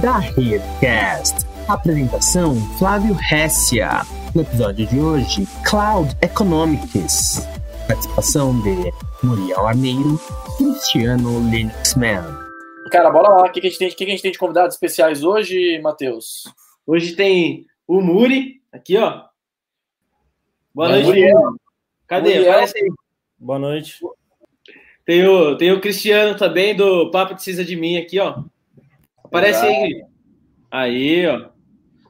da Redcast. Apresentação Flávio Hessia. No episódio de hoje, Cloud Economics. Participação de Muriel Armeiro, Cristiano Linuxman. Cara, bora lá. O que, que, a gente tem, o que, que a gente tem de convidados especiais hoje, Matheus? Hoje tem o Muri, aqui, ó. Boa É, noite, Muriel. Cadê? Muriel. Aparece aí. Boa noite. Tem o, tem o Cristiano também, do Papo Precisa de Mim, aqui, ó. Aparece aí, Gui. Aí, ó.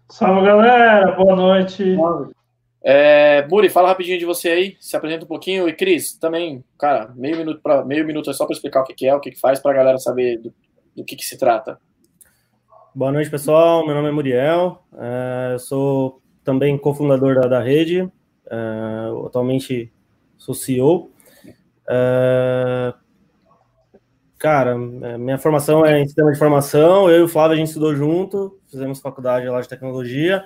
Salve galera, boa noite. É, Muri, fala rapidinho de você aí, se apresenta um pouquinho. E Cris, também, cara, meio minuto, pra, meio minuto é só para explicar o que, que é, o que, que faz, para a galera saber do, do que, que se trata. Boa noite, pessoal. Meu nome é Muriel. É, eu sou também cofundador da, da rede. É, atualmente sou CEO. É, cara, é, minha formação é em sistema de informação. Eu e o Flávio a gente estudou junto, fizemos faculdade lá de tecnologia.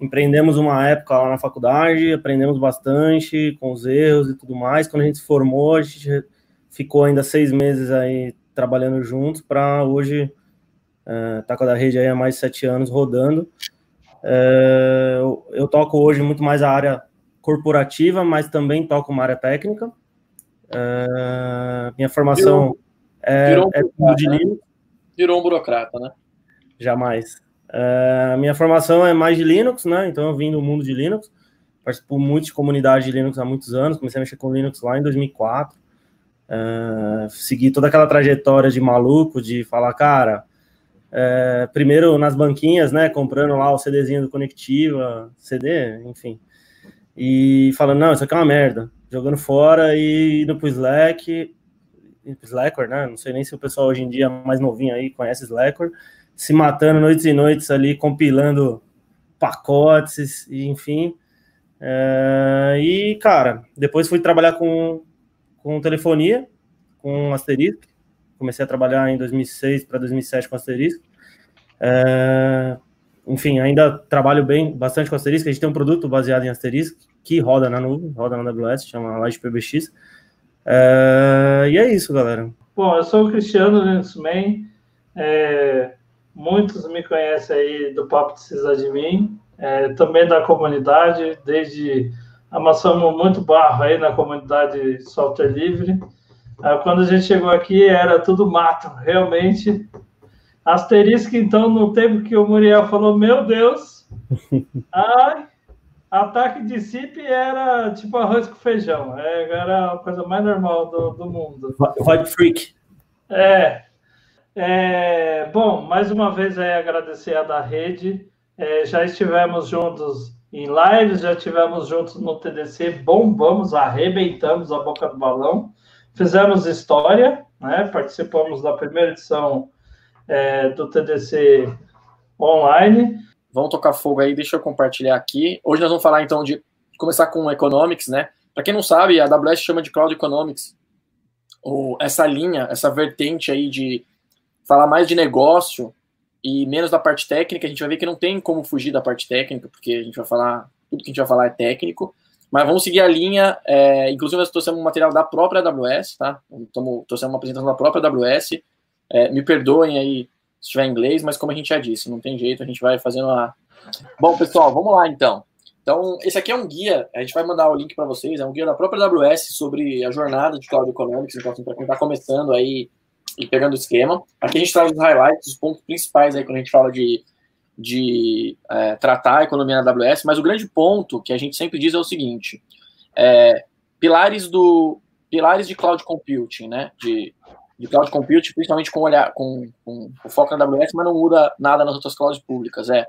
Empreendemos uma época lá na faculdade, aprendemos bastante com os erros e tudo mais. Quando a gente se formou, a gente ficou ainda seis meses aí trabalhando juntos para hoje Uh, tá com a da rede aí há mais de sete anos rodando. Uh, eu, eu, toco hoje muito mais a área corporativa, mas também toco uma área técnica. Uh, minha formação é, virou um é tudo de né? Linux. Virou um burocrata, né? Jamais. Uh, minha formação é mais de Linux, né? Então eu vim do mundo de Linux. Participo muito de comunidade de Linux há muitos anos. Comecei a mexer com Linux lá em 2004. Uh, segui toda aquela trajetória de maluco, de falar, cara, é, primeiro nas banquinhas, né, comprando lá o CDzinho do Conectiva, CD, enfim, e falando, não, isso aqui é uma merda, jogando fora e indo pro Slack, Slackware, né, não sei nem se o pessoal hoje em dia mais novinho aí conhece Slackware, se matando noites e noites ali, compilando pacotes, enfim, é, e, cara, depois fui trabalhar com, com telefonia, com Asterisk, comecei a trabalhar em 2006 para 2007 com Asterisk. É, enfim, ainda trabalho bem, bastante com Asterisk. A gente tem um produto baseado em Asterisk que roda na nuvem, roda na AWS, chama Light PBX. É, e é isso, galera. Bom, eu sou o Cristiano Linuxman. É, muitos me conhecem aí do Papo Precisa de Mim. É, também da comunidade, desde amassamos muito barro aí na comunidade software livre. Quando a gente chegou aqui, era tudo mato, realmente. Asterisco, então, no tempo que o Muriel falou, meu Deus, ai, ataque de CIP era tipo arroz com feijão, é, era a coisa mais normal do, do mundo. Vibe freak. É, é, bom, mais uma vez é agradecer a da rede, é, já estivemos juntos em lives, já estivemos juntos no TDC, bombamos, arrebentamos a boca do balão, fizemos história, né? participamos da primeira edição é, do TDC online. Vamos tocar fogo aí, deixa eu compartilhar aqui. Hoje nós vamos falar então de começar com Economics, né? Para quem não sabe, a AWS chama de Cloud Economics, ou essa linha, essa vertente aí de falar mais de negócio e menos da parte técnica. A gente vai ver que não tem como fugir da parte técnica, porque a gente vai falar, tudo que a gente vai falar é técnico. Mas vamos seguir a linha. É, inclusive, nós trouxemos um material da própria AWS, tá? Estamos trouxemos uma apresentação da própria AWS. É, me perdoem aí se tiver inglês, mas como a gente já disse, não tem jeito, a gente vai fazendo a. Bom, pessoal, vamos lá então. Então, esse aqui é um guia, a gente vai mandar o link para vocês, é um guia da própria AWS sobre a jornada de Cloud Economics, então, assim, para quem está começando aí e pegando o esquema. Aqui a gente traz os highlights, os pontos principais aí quando a gente fala de, de é, tratar a economia na AWS, mas o grande ponto que a gente sempre diz é o seguinte: é, pilares do pilares de cloud computing, né? De, de cloud computing, principalmente com, olhar, com, com o foco na AWS, mas não muda nada nas outras clouds públicas. É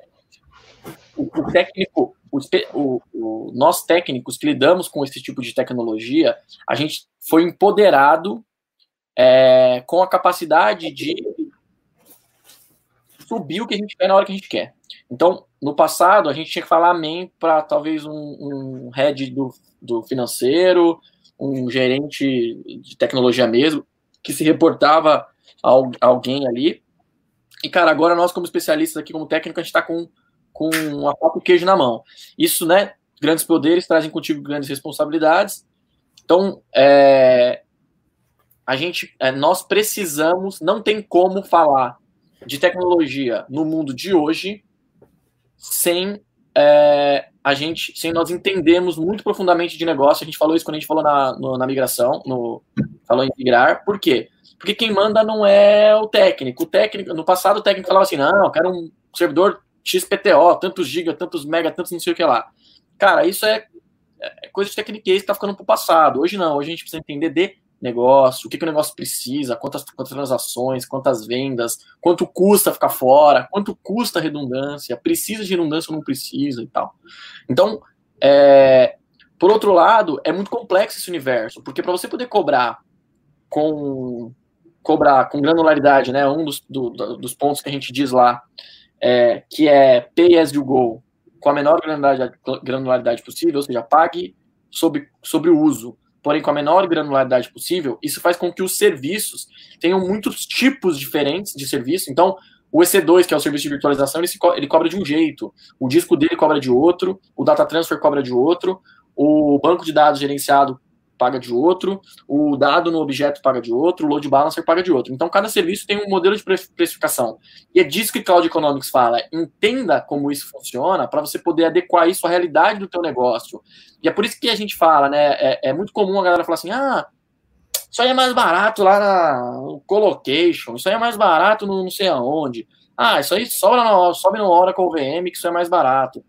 o, o técnico, o, o, nós técnicos que lidamos com esse tipo de tecnologia, a gente foi empoderado é, com a capacidade de subir o que a gente quer na hora que a gente quer. Então, no passado, a gente tinha que falar amém para talvez um, um head do, do financeiro, um gerente de tecnologia mesmo, que se reportava a alguém ali. E, cara, agora nós, como especialistas aqui, como técnico, a gente está com, com a faca e queijo na mão. Isso, né? Grandes poderes trazem contigo grandes responsabilidades. Então, é, a gente, é, nós precisamos, não tem como falar de tecnologia no mundo de hoje sem é, a gente, sem nós entendermos muito profundamente de negócio. A gente falou isso quando a gente falou na, no, na migração, no, falou em migrar. Por quê? Porque quem manda não é o técnico. O técnico, no passado, o técnico falava assim: não, eu quero um servidor XPTO, tantos giga, tantos mega, tantos não sei o que lá. Cara, isso é, é coisa de tecniquez que tá ficando pro passado. Hoje não, hoje a gente precisa entender de negócio, o que, que o negócio precisa, quantas, quantas transações, quantas vendas, quanto custa ficar fora, quanto custa redundância, precisa de redundância ou não precisa e tal. Então, é, por outro lado, é muito complexo esse universo, porque para você poder cobrar com cobrar com granularidade, né, um dos, do, dos pontos que a gente diz lá, é, que é pay as you go, com a menor granularidade, granularidade possível, ou seja, pague sobre, sobre o uso porém com a menor granularidade possível, isso faz com que os serviços tenham muitos tipos diferentes de serviço. Então, o EC2, que é o serviço de virtualização, ele, co ele cobra de um jeito, o disco dele cobra de outro, o data transfer cobra de outro, o banco de dados gerenciado paga de outro, o dado no objeto paga de outro, o load balancer paga de outro. Então, cada serviço tem um modelo de precificação. E é disso que Cloud Economics fala. Entenda como isso funciona para você poder adequar isso à realidade do teu negócio. E é por isso que a gente fala, né? É, é muito comum a galera falar assim, ah, isso aí é mais barato lá no Colocation, isso aí é mais barato no não sei aonde. Ah, isso aí sobe no, sobe no Oracle VM, que isso é mais barato.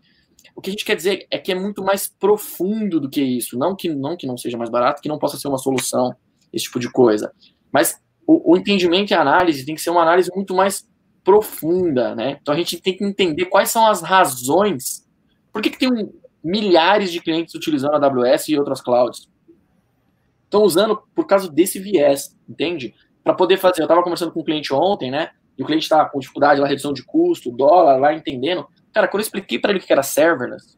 O que a gente quer dizer é que é muito mais profundo do que isso. Não que não, que não seja mais barato, que não possa ser uma solução, esse tipo de coisa. Mas o, o entendimento e a análise tem que ser uma análise muito mais profunda, né? Então a gente tem que entender quais são as razões. Por que, que tem um, milhares de clientes utilizando a AWS e outras clouds? Estão usando por causa desse viés, entende? Para poder fazer. Eu estava conversando com um cliente ontem, né? E o cliente está com dificuldade lá, redução de custo, dólar, lá entendendo. Cara, quando eu expliquei para ele que era serverless,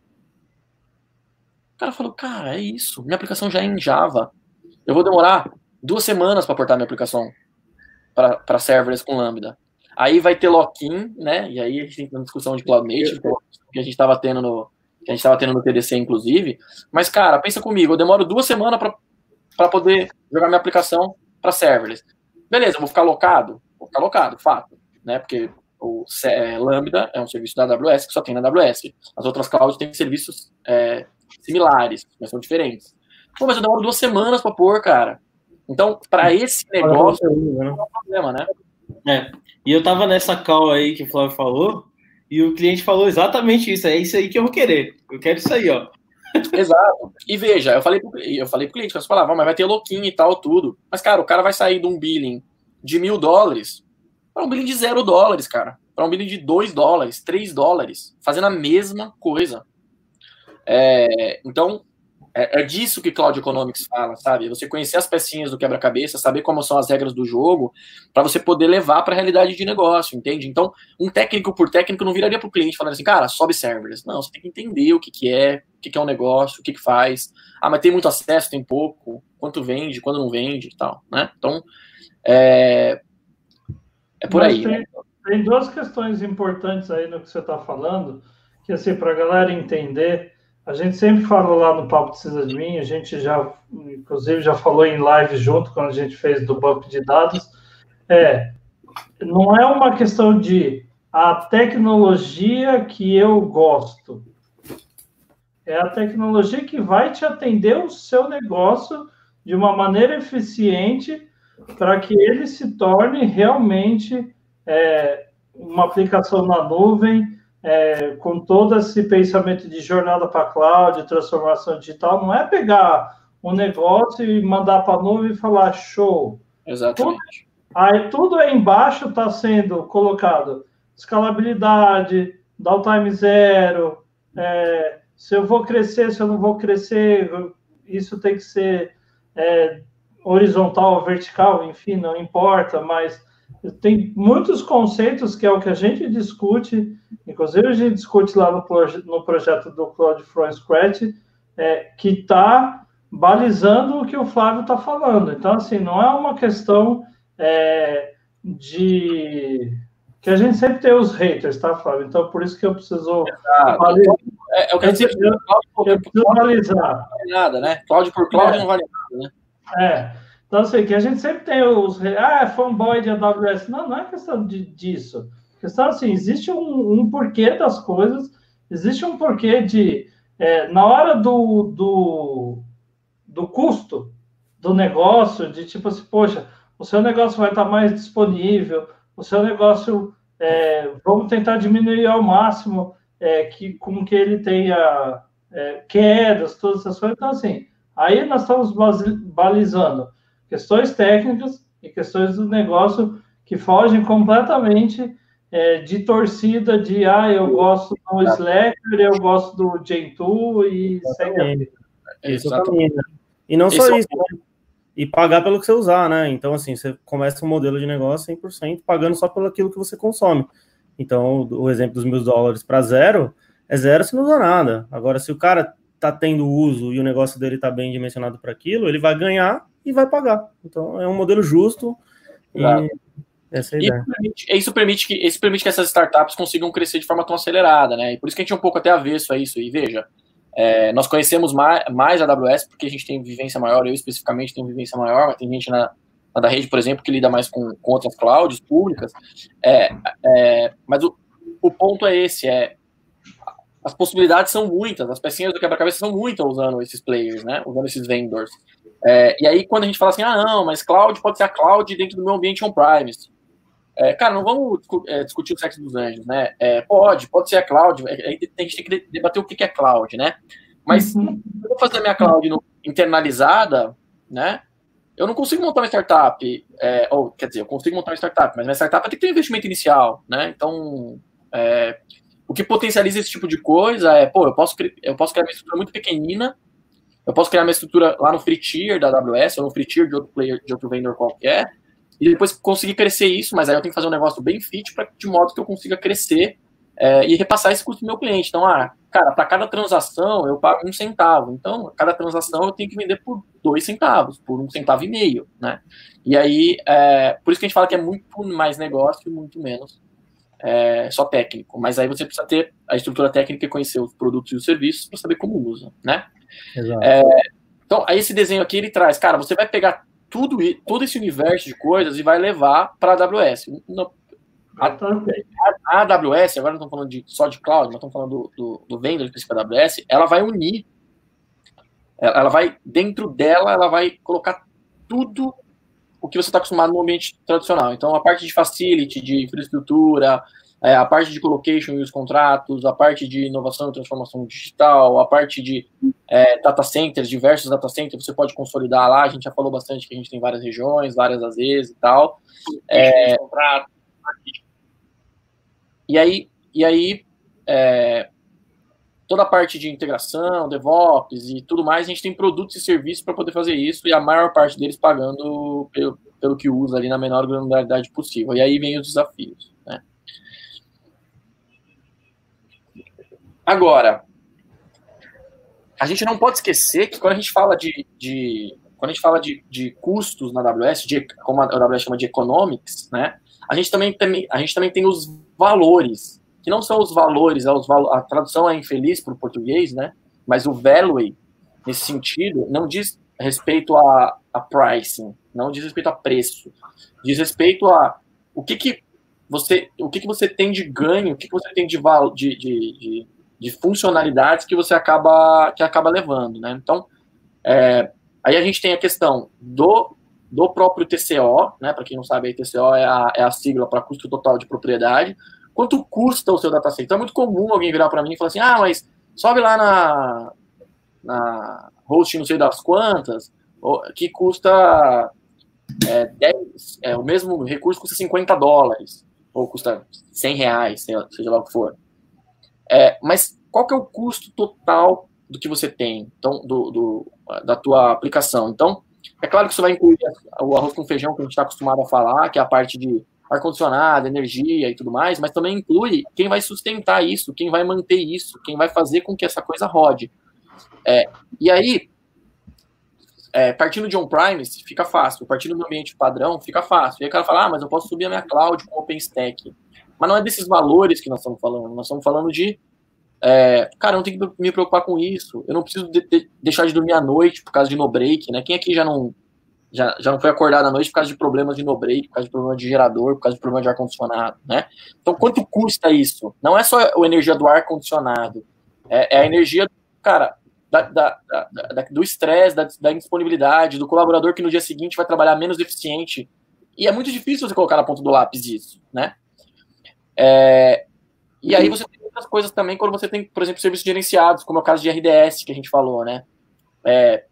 o cara falou, cara, é isso. Minha aplicação já é em Java. Eu vou demorar duas semanas para portar minha aplicação para serverless com Lambda. Aí vai ter lock-in, né? E aí a gente tem uma discussão de cloud native que a gente estava tendo no que a gente estava tendo no TDC, inclusive. Mas, cara, pensa comigo, eu demoro duas semanas para poder jogar minha aplicação para serverless. Beleza, vou ficar locado? Vou ficar locado, fato. Né? Porque o é, Lambda é um serviço da AWS que só tem na AWS. As outras clouds têm serviços é, similares, mas são diferentes. Pô, mas eu demoro duas semanas para pôr, cara. Então, para esse negócio, não é um problema, né? É. E eu tava nessa call aí que o Flávio falou, e o cliente falou exatamente isso. É isso aí que eu vou querer. Eu quero isso aí, ó. Exato. E veja, eu falei pro, eu falei pro cliente, você falava, mas vai ter louquinho e tal, tudo. Mas, cara, o cara vai sair de um billing de mil dólares para um billing de zero dólares, cara. Para um billing de dois dólares, três dólares, fazendo a mesma coisa. É, então, é, é, disso que Cloud Economics fala, sabe? Você conhecer as pecinhas do quebra-cabeça, saber como são as regras do jogo, para você poder levar para a realidade de negócio, entende? Então, um técnico por técnico não viraria para o cliente falando assim, cara, sobe servers. Não, você tem que entender o que, que é, o que, que é um negócio, o que, que faz. Ah, mas tem muito acesso, tem pouco, quanto vende, quando não vende e tal, né? Então, é, é por Mas aí. Tem, né? tem duas questões importantes aí no que você está falando, que assim, para a galera entender, a gente sempre fala lá no Papo Precisa de Mim, a gente já, inclusive, já falou em live junto quando a gente fez do banco de dados. É, não é uma questão de a tecnologia que eu gosto. É a tecnologia que vai te atender o seu negócio de uma maneira eficiente para que ele se torne realmente é, uma aplicação na nuvem, é, com todo esse pensamento de jornada para cloud, transformação digital, não é pegar um negócio e mandar para a nuvem e falar show. Exatamente. Tudo, aí tudo aí embaixo está sendo colocado escalabilidade, downtime zero, é, se eu vou crescer, se eu não vou crescer, isso tem que ser é, horizontal ou vertical, enfim, não importa, mas tem muitos conceitos que é o que a gente discute, inclusive a gente discute lá no, proje no projeto do Cloud from Scratch, é, que está balizando o que o Flávio está falando. Então, assim, não é uma questão é, de que a gente sempre tem os haters, tá, Flávio? Então, por isso que eu preciso. Balizar. É, é, o que a gente eu, eu, eu preciso balizar. Não vale nada, né? Cloud por cloud é. não vale nada, né? É. Então, assim, que a gente sempre tem os. Ah, é fanboy de AWS. Não, não é questão de, disso. A questão assim, existe um, um porquê das coisas, existe um porquê de. É, na hora do, do, do custo do negócio, de tipo assim, poxa, o seu negócio vai estar mais disponível, o seu negócio, é, vamos tentar diminuir ao máximo é, que, com que ele tenha é, quedas, todas essas coisas. Então, assim, aí nós estamos balizando questões técnicas e questões do negócio que fogem completamente é, de torcida de ah, eu gosto do Slacker, eu gosto do Gentoo e segue. Exatamente. E não só Esse isso, é né? e pagar pelo que você usar, né? Então, assim, você começa um modelo de negócio 100% pagando só pelo aquilo que você consome. Então, o exemplo dos mil dólares para zero é zero se não usa nada. Agora, se o cara tá tendo uso e o negócio dele tá bem dimensionado para aquilo, ele vai ganhar e vai pagar. Então, é um modelo justo. Claro. E essa é a ideia. Permite, isso, permite que, isso permite que essas startups consigam crescer de forma tão acelerada, né? E por isso que a gente é um pouco até avesso a isso. E veja, é, nós conhecemos mais, mais a AWS porque a gente tem vivência maior, eu especificamente tenho vivência maior, mas tem gente na, na da rede, por exemplo, que lida mais com, com outras clouds públicas. É, é, mas o, o ponto é esse, é as possibilidades são muitas, as pecinhas do quebra-cabeça são muitas usando esses players, né? Usando esses vendors. É, e aí, quando a gente fala assim, ah, não, mas cloud pode ser a cloud dentro do meu ambiente on-premise. É, cara, não vamos é, discutir o sexo dos anjos, né? É, pode, pode ser a cloud. É, a gente tem que debater o que é cloud, né? Mas uhum. se eu vou fazer a minha cloud internalizada, né? Eu não consigo montar uma startup, é, ou quer dizer, eu consigo montar uma startup, mas minha startup tem que ter um investimento inicial, né? Então, é, o que potencializa esse tipo de coisa é, pô, eu posso, eu posso criar uma estrutura muito pequenina, eu posso criar uma estrutura lá no free tier da AWS, ou no free tier de outro player, de outro vendor qualquer, e depois conseguir crescer isso, mas aí eu tenho que fazer um negócio bem fit para de modo que eu consiga crescer é, e repassar esse custo do meu cliente. Então, ah, cara, para cada transação eu pago um centavo. Então, cada transação eu tenho que vender por dois centavos, por um centavo e meio, né? E aí, é, por isso que a gente fala que é muito mais negócio e muito menos é, só técnico. Mas aí você precisa ter a estrutura técnica e conhecer os produtos e os serviços para saber como usa, né? Exato. É, então, aí esse desenho aqui ele traz, cara, você vai pegar tudo, todo esse universo de coisas e vai levar para a AWS. a, a, AWS, agora não estamos falando de, só de cloud, mas estamos falando do, do, do vendor específico da AWS, ela vai unir, ela vai, dentro dela, ela vai colocar tudo o que você está acostumado no ambiente tradicional. Então, a parte de facility, de infraestrutura, é, a parte de colocation e os contratos, a parte de inovação e transformação digital, a parte de é, data centers, diversos data centers, você pode consolidar lá. A gente já falou bastante que a gente tem várias regiões, várias às vezes e tal. É, e aí, e aí é, toda a parte de integração, DevOps e tudo mais, a gente tem produtos e serviços para poder fazer isso e a maior parte deles pagando pelo, pelo que usa ali na menor granularidade possível. E aí vem os desafios. Né? Agora, a gente não pode esquecer que quando a gente fala de, de quando a gente fala de, de custos na AWS, de, como a AWS chama de economics, né? A gente também tem, a gente também tem os valores, que não são os valores, é a tradução é infeliz para o português, né? Mas o value, nesse sentido, não diz respeito a, a pricing, não diz respeito a preço, diz respeito a o que que você, o que que você tem de ganho, o que que você tem de, de, de, de de funcionalidades que você acaba que acaba levando, né? Então, é, aí a gente tem a questão do, do próprio TCO, né? Para quem não sabe, a TCO é a, é a sigla para custo total de propriedade. Quanto custa o seu dataset? Então é muito comum alguém virar para mim e falar assim: ah, mas sobe lá na, na host não sei das quantas, que custa é, 10, é, o mesmo recurso custa 50 dólares, ou custa 100 reais, seja lá o que for. É, mas qual que é o custo total do que você tem, então, do, do, da tua aplicação? Então, é claro que isso vai incluir o arroz com feijão que a gente está acostumado a falar, que é a parte de ar-condicionado, energia e tudo mais, mas também inclui quem vai sustentar isso, quem vai manter isso, quem vai fazer com que essa coisa rode. É, e aí, é, partindo de on-premise, fica fácil. Partindo do ambiente padrão, fica fácil. E aí o cara fala, ah, mas eu posso subir a minha cloud com OpenStack. Mas não é desses valores que nós estamos falando. Nós estamos falando de. É, cara, eu não tenho que me preocupar com isso. Eu não preciso de, de, deixar de dormir à noite por causa de no break, né? Quem aqui já não já, já não foi acordado à noite por causa de problemas de no-break, por causa de problema de gerador, por causa de problema de ar-condicionado, né? Então, quanto custa isso? Não é só a energia do ar-condicionado, é, é, a energia, cara, da, da, da, do estresse, da, da indisponibilidade, do colaborador que no dia seguinte vai trabalhar menos eficiente. E é muito difícil você colocar na ponta do lápis isso, né? É, e aí você tem outras coisas também quando você tem, por exemplo, serviços gerenciados, como é o caso de RDS que a gente falou, né? É,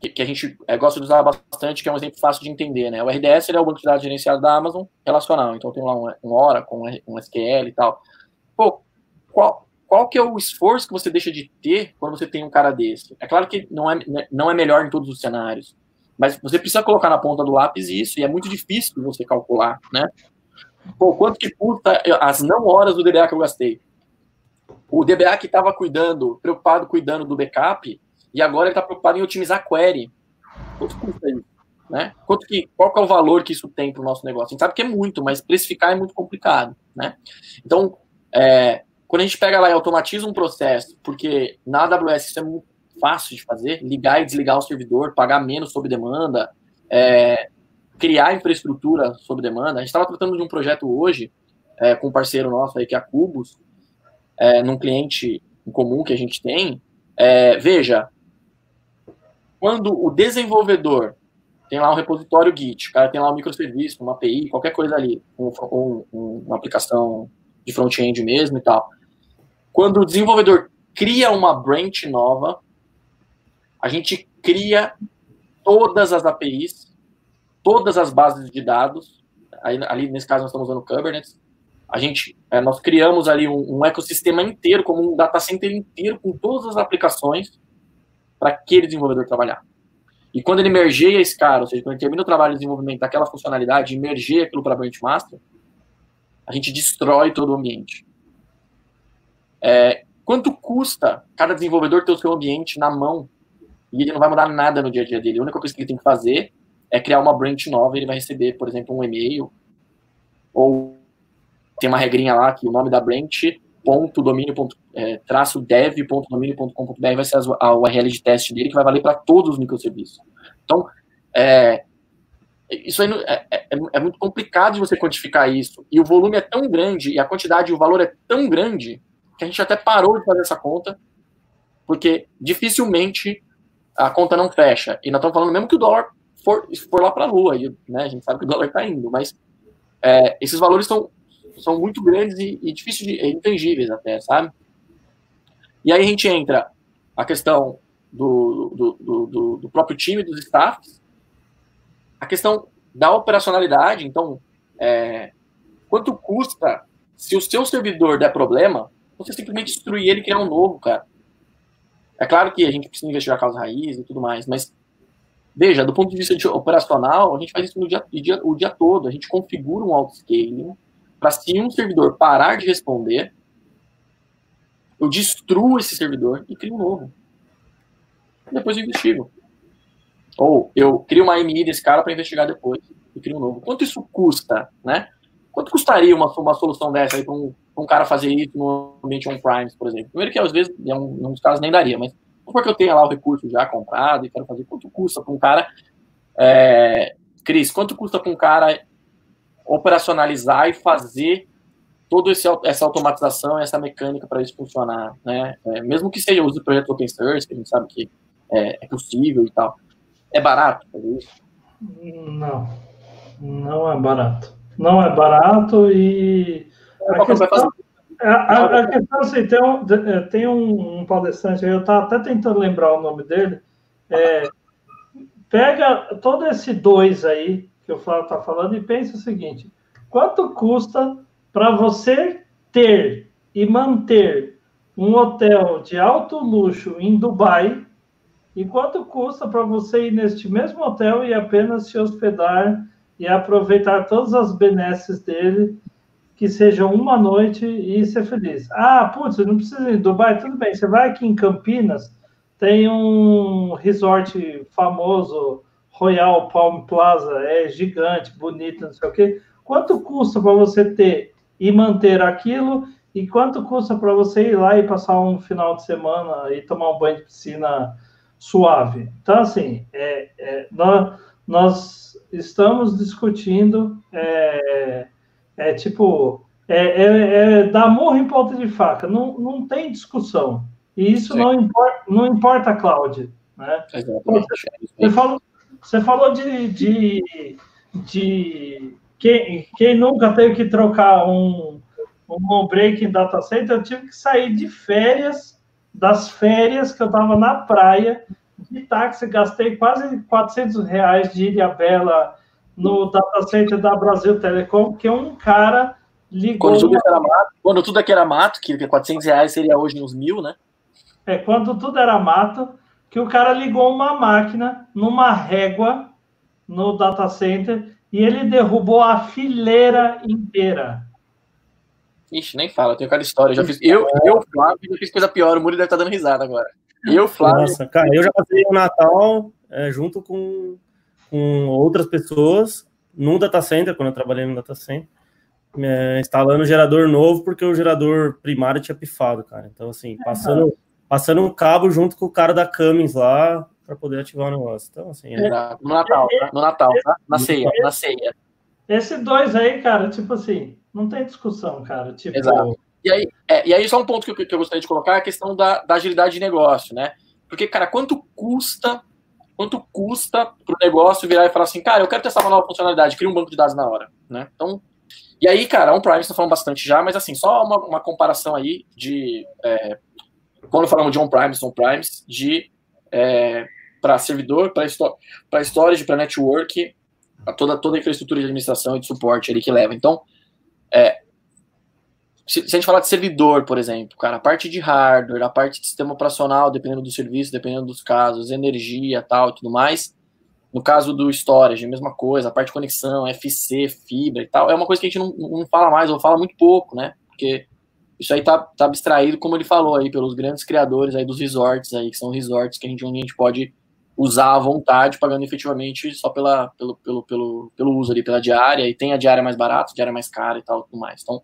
que, a gente é, gosta de usar bastante, que é um exemplo fácil de entender, né? O RDS é o banco de dados gerenciado da Amazon relacional, então tem lá um, um Oracle, um, um SQL e tal. Pô, qual, qual que é o esforço que você deixa de ter quando você tem um cara desse? É claro que não é, não é melhor em todos os cenários, mas você precisa colocar na ponta do lápis isso, e é muito difícil você calcular, né? Pô, quanto que custa as não horas do DBA que eu gastei? O DBA que estava cuidando, preocupado cuidando do backup, e agora ele está preocupado em otimizar query. Quanto custa isso? Né? Quanto que, qual que é o valor que isso tem para o nosso negócio? A gente sabe que é muito, mas precificar é muito complicado. Né? Então, é, quando a gente pega lá e automatiza um processo, porque na AWS isso é muito fácil de fazer, ligar e desligar o servidor, pagar menos sob demanda, é, criar infraestrutura sob demanda. A gente estava tratando de um projeto hoje é, com um parceiro nosso aí, que é a Cubus, é, num cliente comum que a gente tem. É, veja, quando o desenvolvedor tem lá um repositório Git, o cara tem lá um microserviço, uma API, qualquer coisa ali, um, um, uma aplicação de front-end mesmo e tal. Quando o desenvolvedor cria uma branch nova, a gente cria todas as APIs, todas as bases de dados. Aí, ali, nesse caso, nós estamos usando Kubernetes. A gente, é, nós criamos ali um, um, ecossistema inteiro, como um data center inteiro, com todas as aplicações para aquele desenvolvedor trabalhar. E quando ele mergeia esse cara, ou seja, quando ele termina o trabalho de desenvolvimento daquela funcionalidade e mergeia aquilo para Branch Master, a gente destrói todo o ambiente. É, quanto custa cada desenvolvedor ter o seu ambiente na mão e ele não vai mudar nada no dia a dia dele? A única coisa que ele tem que fazer é criar uma branch nova ele vai receber, por exemplo, um e-mail ou tem uma regrinha lá que o nome da branch domínio é, traço dev ponto domínio ponto com ponto br vai ser a URL de teste dele que vai valer para todos os microserviços. Então, é, isso aí é, é, é, muito complicado de você quantificar isso. E o volume é tão grande, e a quantidade e o valor é tão grande, que a gente até parou de fazer essa conta, porque dificilmente a conta não fecha. E nós estamos falando mesmo que o dólar for, for lá para a lua, né, a gente sabe que o dólar está indo, mas é, esses valores são, são muito grandes e, e difíceis, de, intangíveis até, sabe? E aí a gente entra a questão do, do, do, do próprio time, dos staffs, a questão da operacionalidade, então, é, quanto custa se o seu servidor der problema, você simplesmente destruir ele e criar um novo, cara. É claro que a gente precisa investigar a causa raiz e tudo mais, mas veja, do ponto de vista de operacional, a gente faz isso no dia, dia, o dia todo. A gente configura um auto-scaling para se um servidor parar de responder, eu destruo esse servidor e crio um novo. Depois eu investigo. Ou eu crio uma AMI desse cara para investigar depois e crio um novo. Quanto isso custa, né? Quanto custaria uma, uma solução dessa para um, um, cara fazer isso no ambiente on-prime, por exemplo? Primeiro que às vezes, em alguns casos, nem daria, mas porque eu tenho lá o recurso já comprado e quero fazer, quanto custa para um cara... É, Cris, quanto custa para um cara operacionalizar e fazer toda essa automatização, essa mecânica para isso funcionar, né? É, mesmo que seja use o projeto open source, que a gente sabe que é, é possível e tal. É barato fazer isso? Não, não é barato. Não é barato e a questão, a, a, a questão assim, tem um, é, tem um, um palestrante aí, eu estava até tentando lembrar o nome dele, é, pega todo esse dois aí que o Flávio está falando e pensa o seguinte, quanto custa para você ter e manter um hotel de alto luxo em Dubai e quanto custa para você ir neste mesmo hotel e apenas se hospedar e aproveitar todas as benesses dele, que seja uma noite e ser feliz? Ah, putz, não precisa ir em Dubai, tudo bem. Você vai aqui em Campinas, tem um resort famoso, Royal Palm Plaza, é gigante, bonito, não sei o quê. Quanto custa para você ter e manter aquilo? E quanto custa para você ir lá e passar um final de semana e tomar um banho de piscina suave. Então, assim, é, é, nós, nós estamos discutindo, é, é tipo, é, é, é dar morro em ponta de faca, não, não tem discussão. E isso não importa, não importa, Cláudio. Né? Você, você, falou, você falou de, de, de quem, quem nunca teve que trocar um, um break em data center, eu tive que sair de férias, das férias que eu estava na praia, de táxi, gastei quase 400 reais de Ilhabela no data center da Brasil Telecom, que um cara ligou... Quando tudo, era mato, quando tudo aqui era mato, que 400 reais seria hoje uns mil, né? É, quando tudo era mato, que o cara ligou uma máquina numa régua no data center e ele derrubou a fileira inteira. Ixi, nem fala, eu tenho aquela história. Eu já fiz, eu, eu, Flávio, já fiz coisa pior. O Muri deve estar tá dando risada agora. Eu, Flávio. Nossa, cara, eu já passei o Natal é, junto com, com outras pessoas num data center, quando eu trabalhei no data center, é, instalando um gerador novo, porque o gerador primário tinha pifado, cara. Então, assim, passando, passando um cabo junto com o cara da Cummins lá para poder ativar o negócio. Então, assim. É... No Natal, tá? No Natal, tá? Na ceia, na ceia. Esse dois aí, cara, tipo assim, não tem discussão, cara. Tipo... Exato. E aí, é, e aí só um ponto que eu, que eu gostaria de colocar é a questão da, da agilidade de negócio, né? Porque, cara, quanto custa quanto custa para o negócio virar e falar assim, cara, eu quero testar uma nova funcionalidade, cria um banco de dados na hora, né? Então, e aí, cara, on-prime está falando bastante já, mas assim, só uma, uma comparação aí de é, quando falamos de on-primes, on-primes, de é, para servidor, para storage, para network, toda, toda a infraestrutura de administração e de suporte ali que leva. Então, é, se, se, a gente falar de servidor, por exemplo, cara, a parte de hardware, a parte de sistema operacional, dependendo do serviço, dependendo dos casos, energia, tal, tudo mais. No caso do storage, a mesma coisa, a parte de conexão, FC, fibra e tal, é uma coisa que a gente não, não fala mais, ou fala muito pouco, né? Porque isso aí tá, tá abstraído, como ele falou aí, pelos grandes criadores aí dos resorts aí, que são resorts que a gente, onde a gente pode usar à vontade, pagando efetivamente só pela, pelo, pelo, pelo, pelo uso ali, pela diária, e tem a diária mais barata, a diária mais cara e tal, tudo mais. Então,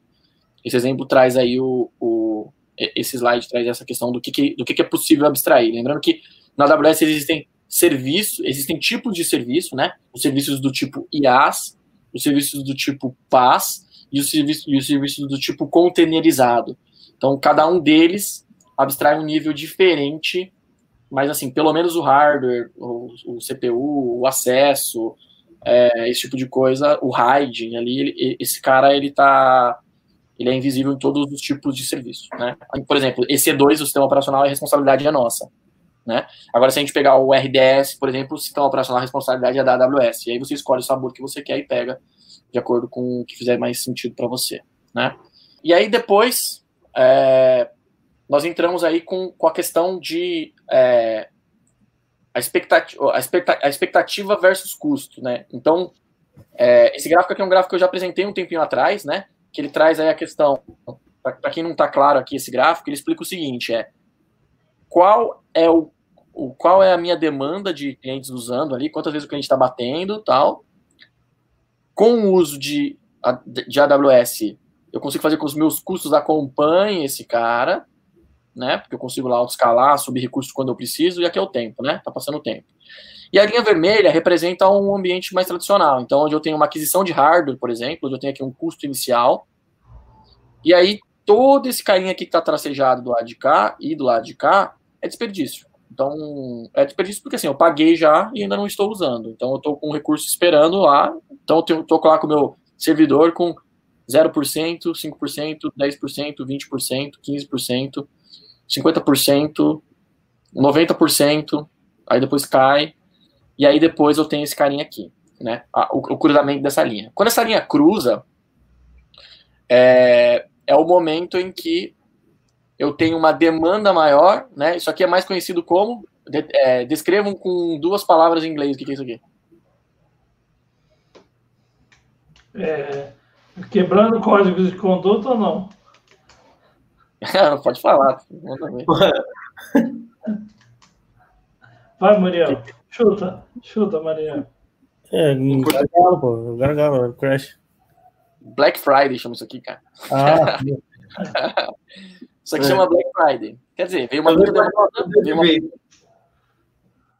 esse exemplo traz aí o, o esse slide traz essa questão do que, que do que, que, é possível abstrair. Lembrando que na AWS existem serviços, existem tipos de serviço, né? Os serviços do tipo IaaS, os serviços do tipo PaaS e os serviços, e do tipo containerizado. Então, cada um deles abstrai um nível diferente, mas assim, pelo menos o hardware, o, o CPU, o acesso, é, esse tipo de coisa, o hiding ali, ele, esse cara ele tá ele é invisível em todos os tipos de serviço, né? Por exemplo, EC2, o sistema operacional, a responsabilidade é nossa, né? Agora, se a gente pegar o RDS, por exemplo, o sistema operacional, a responsabilidade é da AWS. E aí você escolhe o sabor que você quer e pega de acordo com o que fizer mais sentido para você, né? E aí depois, é, nós entramos aí com, com a questão de é, a, expectativa, a, expectativa, versus custo, né? Então, é, esse gráfico aqui é um gráfico que eu já apresentei um tempinho atrás, né? que ele traz aí a questão, para quem não está claro aqui esse gráfico, ele explica o seguinte, é qual é o, o, qual é a minha demanda de clientes usando ali, quantas vezes o cliente está batendo, tal. Com o uso de, de AWS, eu consigo fazer com que os meus custos acompanhem esse cara, né? Porque eu consigo lá escalar, subir recursos quando eu preciso, e aqui é o tempo, né? Tá passando o tempo. E a linha vermelha representa um ambiente mais tradicional. Então, onde eu tenho uma aquisição de hardware, por exemplo, onde eu tenho aqui um custo inicial. E aí, todo esse carinha aqui que está tracejado do lado de cá e do lado de cá é desperdício. Então, é desperdício porque assim, eu paguei já e ainda não estou usando. Então, eu estou com um recurso esperando lá. Então, eu estou lá com o meu servidor com 0%, 5%, 10%, 20%, 15%, 50%, 90%, aí depois cai, e aí depois eu tenho esse carinha aqui, né? O, o cruzamento dessa linha. Quando essa linha cruza, é, é o momento em que eu tenho uma demanda maior, né? Isso aqui é mais conhecido como. De, é, descrevam com duas palavras em inglês o que, que é isso aqui. É, quebrando códigos de conduta ou não? não pode falar. Vai, Muriel. Chuta, chuta, Maria. É, gargalo, pô. Gargalo, Crash. Black Friday chama isso aqui, cara. Ah, isso aqui é. chama Black Friday. Quer dizer, veio uma, veio uma, veio uma,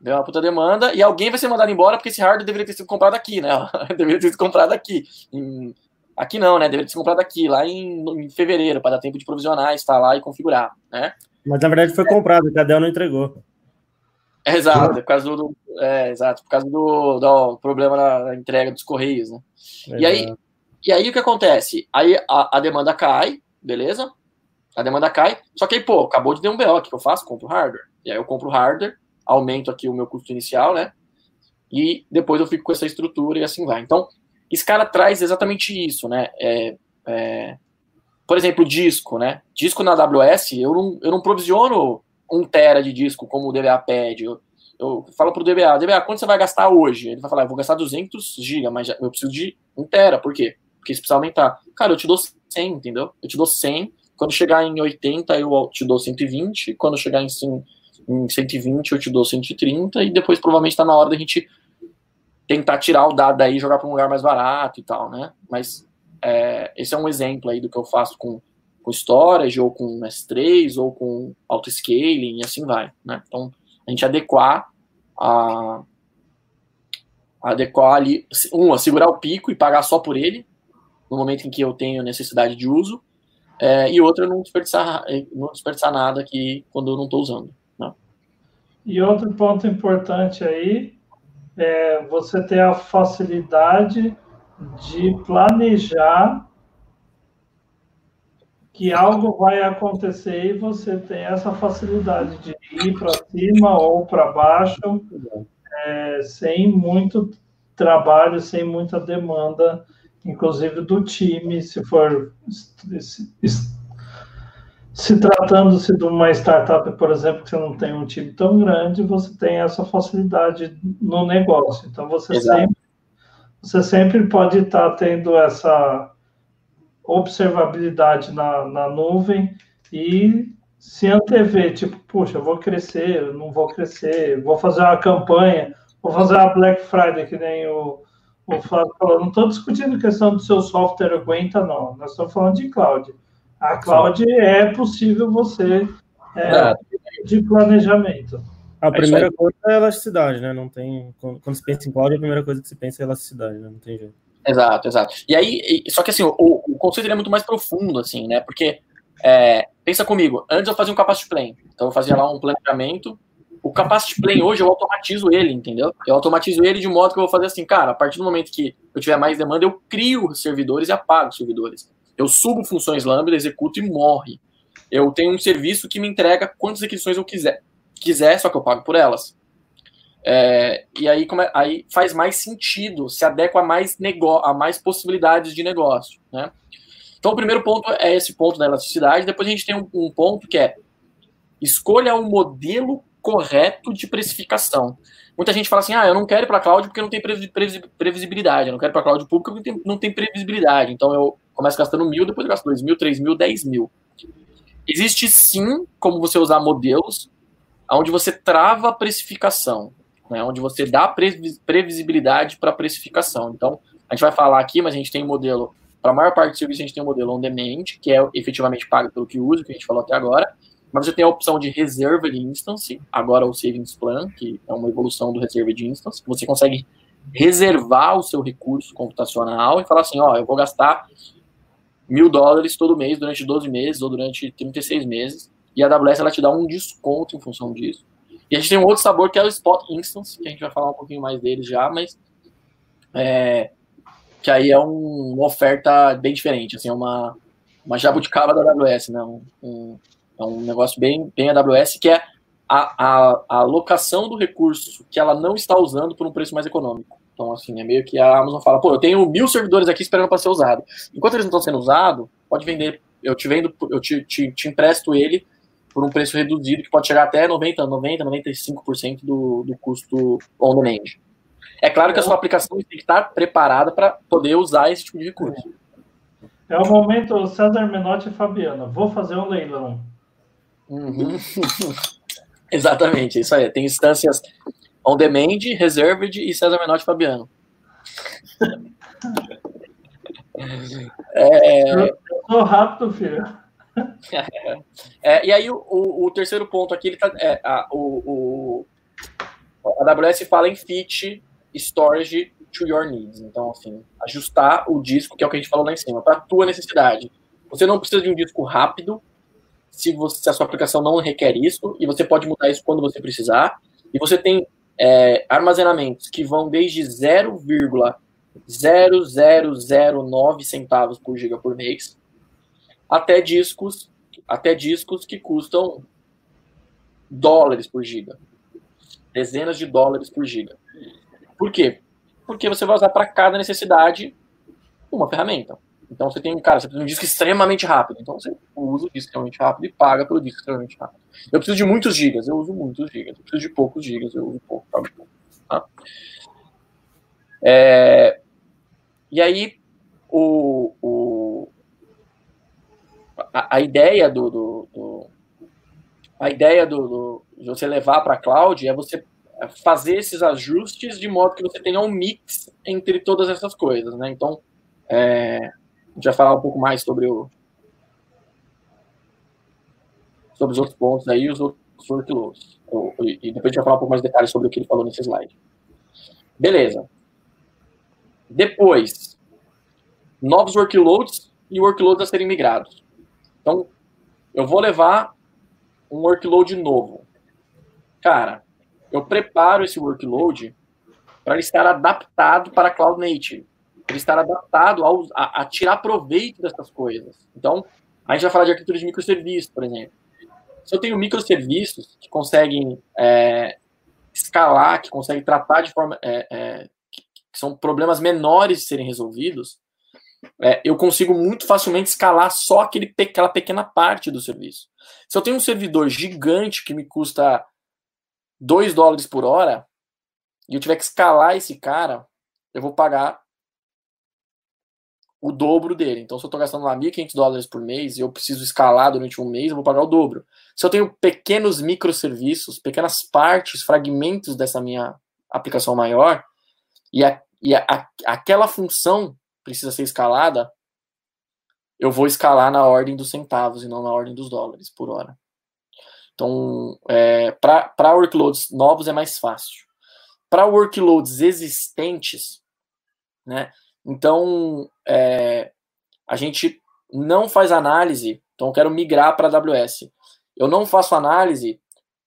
Deu uma puta demanda e alguém vai ser mandado embora porque esse hardware deveria ter sido comprado aqui, né? deveria ter sido comprado aqui. Em... Aqui não, né? Deveria ter sido comprado aqui, lá em, em fevereiro, para dar tempo de provisionar, instalar e configurar, né? Mas na verdade foi comprado, o Cadel não entregou. É, exato, por causa do, é, exato, por causa do, do problema na, entrega dos correios, né? E aí, e aí o que acontece? Aí a, a, demanda cai, beleza? A demanda cai, só que aí, pô, acabou de ter um BO, o que eu faço? Compro hardware. E aí eu compro hardware, aumento aqui o meu custo inicial, né? E depois eu fico com essa estrutura e assim vai. Então, esse cara traz exatamente isso, né? É, é, por exemplo, disco, né? Disco na AWS, eu não, eu não provisiono um tera de disco como o DBA pede. Eu, eu falo pro DBA, DBA, quanto você vai gastar hoje? Ele vai falar, eu vou gastar 200 GB, mas eu preciso de um tera. Por quê? Porque isso precisa aumentar. Cara, eu te dou 100, entendeu? Eu te dou 100. Quando chegar em 80, eu te dou 120. Quando chegar em, em 120, eu te dou 130. E depois, provavelmente, está na hora da gente tentar tirar o dado daí e jogar para um lugar mais barato e tal, né? Mas é, esse é um exemplo aí do que eu faço com com storage, ou com S3, ou com auto-scaling, e assim vai. Né? Então, a gente adequar a, adequar ali, um, segurar o pico e pagar só por ele, no momento em que eu tenho necessidade de uso, é, e outra, não desperdiçar, não desperdiçar nada aqui quando eu não estou usando. Né? E outro ponto importante aí é você ter a facilidade de planejar que algo vai acontecer e você tem essa facilidade de ir para cima ou para baixo é, sem muito trabalho, sem muita demanda, inclusive do time, se for se, se tratando-se de uma startup, por exemplo, que você não tem um time tão grande, você tem essa facilidade no negócio. Então você sempre você sempre pode estar tendo essa observabilidade na, na nuvem e se antever, tipo, puxa, eu vou crescer, eu não vou crescer, vou fazer uma campanha, vou fazer uma Black Friday, que nem o, o Flávio falou. Não estou discutindo a questão do seu software aguenta, não. Nós estamos falando de cloud. A cloud é possível você é, de planejamento. A primeira coisa é elasticidade, né? Não tem. Quando, quando se pensa em cloud, a primeira coisa que se pensa é elasticidade, né? Não tem jeito. Exato, exato. E aí, só que assim, o, o conceito é muito mais profundo, assim, né? Porque, é, pensa comigo, antes eu fazia um capacity plan, então eu fazia lá um planejamento, o capacity plan hoje eu automatizo ele, entendeu? Eu automatizo ele de modo que eu vou fazer assim, cara, a partir do momento que eu tiver mais demanda, eu crio servidores e apago servidores. Eu subo funções lambda, executo e morre. Eu tenho um serviço que me entrega quantas requisições eu quiser, quiser, só que eu pago por elas. É, e aí, é, aí faz mais sentido, se adequa a mais, a mais possibilidades de negócio. Né? Então, o primeiro ponto é esse ponto da elasticidade. Depois a gente tem um, um ponto que é escolha um modelo correto de precificação. Muita gente fala assim: ah, eu não quero ir para cloud porque não tem previsibilidade, eu não quero ir para cloud público porque não tem, previsibilidade. Então eu começo gastando mil, depois eu gasto dois mil, três mil, dez mil. Existe sim como você usar modelos onde você trava a precificação né, onde você dá previsibilidade para a precificação. Então, a gente vai falar aqui, mas a gente tem um modelo, para a maior parte do serviço, a gente tem um modelo on-demand, que é efetivamente pago pelo que usa, que a gente falou até agora, mas você tem a opção de reserva de instance, agora o Savings Plan, que é uma evolução do reserva de instance, você consegue reservar o seu recurso computacional e falar assim, ó, eu vou gastar mil dólares todo mês durante 12 meses ou durante 36 meses, e a AWS ela te dá um desconto em função disso. E a gente tem um outro sabor que é o Spot Instance, que a gente vai falar um pouquinho mais dele já, mas é, que aí é um, uma oferta bem diferente, assim, é uma, uma jabuticaba da AWS, né? Um, um, é um negócio bem, bem AWS, que é a, a, a alocação do recurso que ela não está usando por um preço mais econômico. Então, assim, é meio que a Amazon fala, pô, eu tenho mil servidores aqui esperando para ser usado. Enquanto eles não estão sendo usados, pode vender, eu te vendo, eu te, te, te empresto ele por um preço reduzido, que pode chegar até 90%, 90%, 95% do, do custo on-demand. É claro que a sua aplicação tem que estar preparada para poder usar esse tipo de recurso. É o momento César Menotti e Fabiana. Vou fazer um leilão. Uhum. Exatamente, isso aí. Tem instâncias on-demand, reserved e César Menotti e Fabiano. é... Eu sou rápido, filho. é, e aí o, o, o, terceiro ponto aqui, ele tá, é, a, o, A AWS fala em fit storage to your needs. Então, assim, ajustar o disco, que é o que a gente falou lá em cima, para a tua necessidade. Você não precisa de um disco rápido, se, você, se a sua aplicação não requer isso, e você pode mudar isso quando você precisar. E você tem é, armazenamentos que vão desde 0,0009 centavos por giga por mês até discos até discos que custam dólares por giga. Dezenas de dólares por giga. Por quê? Porque você vai usar para cada necessidade uma ferramenta. Então você tem, cara, você precisa de um disco extremamente rápido. Então você usa o disco extremamente rápido e paga pelo disco extremamente rápido. Eu preciso de muitos gigas, eu uso muitos gigas. Eu preciso de poucos gigas, eu uso pouco. Tá? É, e aí, o, o a, a, ideia do, do, do, a ideia do, do de você levar para a cloud é você fazer esses ajustes de modo que você tenha um mix entre todas essas coisas, né? Então, é, a gente vai falar um pouco mais sobre o sobre os outros pontos aí, os outros workloads. E depois a gente vai falar um pouco mais de detalhes sobre o que ele falou nesse slide. Beleza. Depois, novos workloads e workloads a serem migrados. Então, eu vou levar um workload novo. Cara, eu preparo esse workload para ele estar adaptado para Cloud Native ele estar adaptado ao, a, a, tirar proveito dessas coisas. Então, a gente vai falar de arquitetura de microserviços, por exemplo. Se eu tenho microserviços que conseguem é, escalar, que conseguem tratar de forma. É, é, que são problemas menores de serem resolvidos, é, eu consigo muito facilmente escalar só aquele, aquela pequena parte do serviço. Se eu tenho um servidor gigante que me custa 2 dólares por hora, e eu tiver que escalar esse cara, eu vou pagar o dobro dele. Então, se eu estou gastando lá 1.500 dólares por mês e eu preciso escalar durante um mês, eu vou pagar o dobro. Se eu tenho pequenos microserviços, pequenas partes, fragmentos dessa minha aplicação maior, e, a, e a, a, aquela função precisa ser escalada, eu vou escalar na ordem dos centavos e não na ordem dos dólares por hora. Então, é, para workloads novos é mais fácil. Para workloads existentes, né, então, é, a gente não faz análise. Então, eu quero migrar para a AWS. Eu não faço análise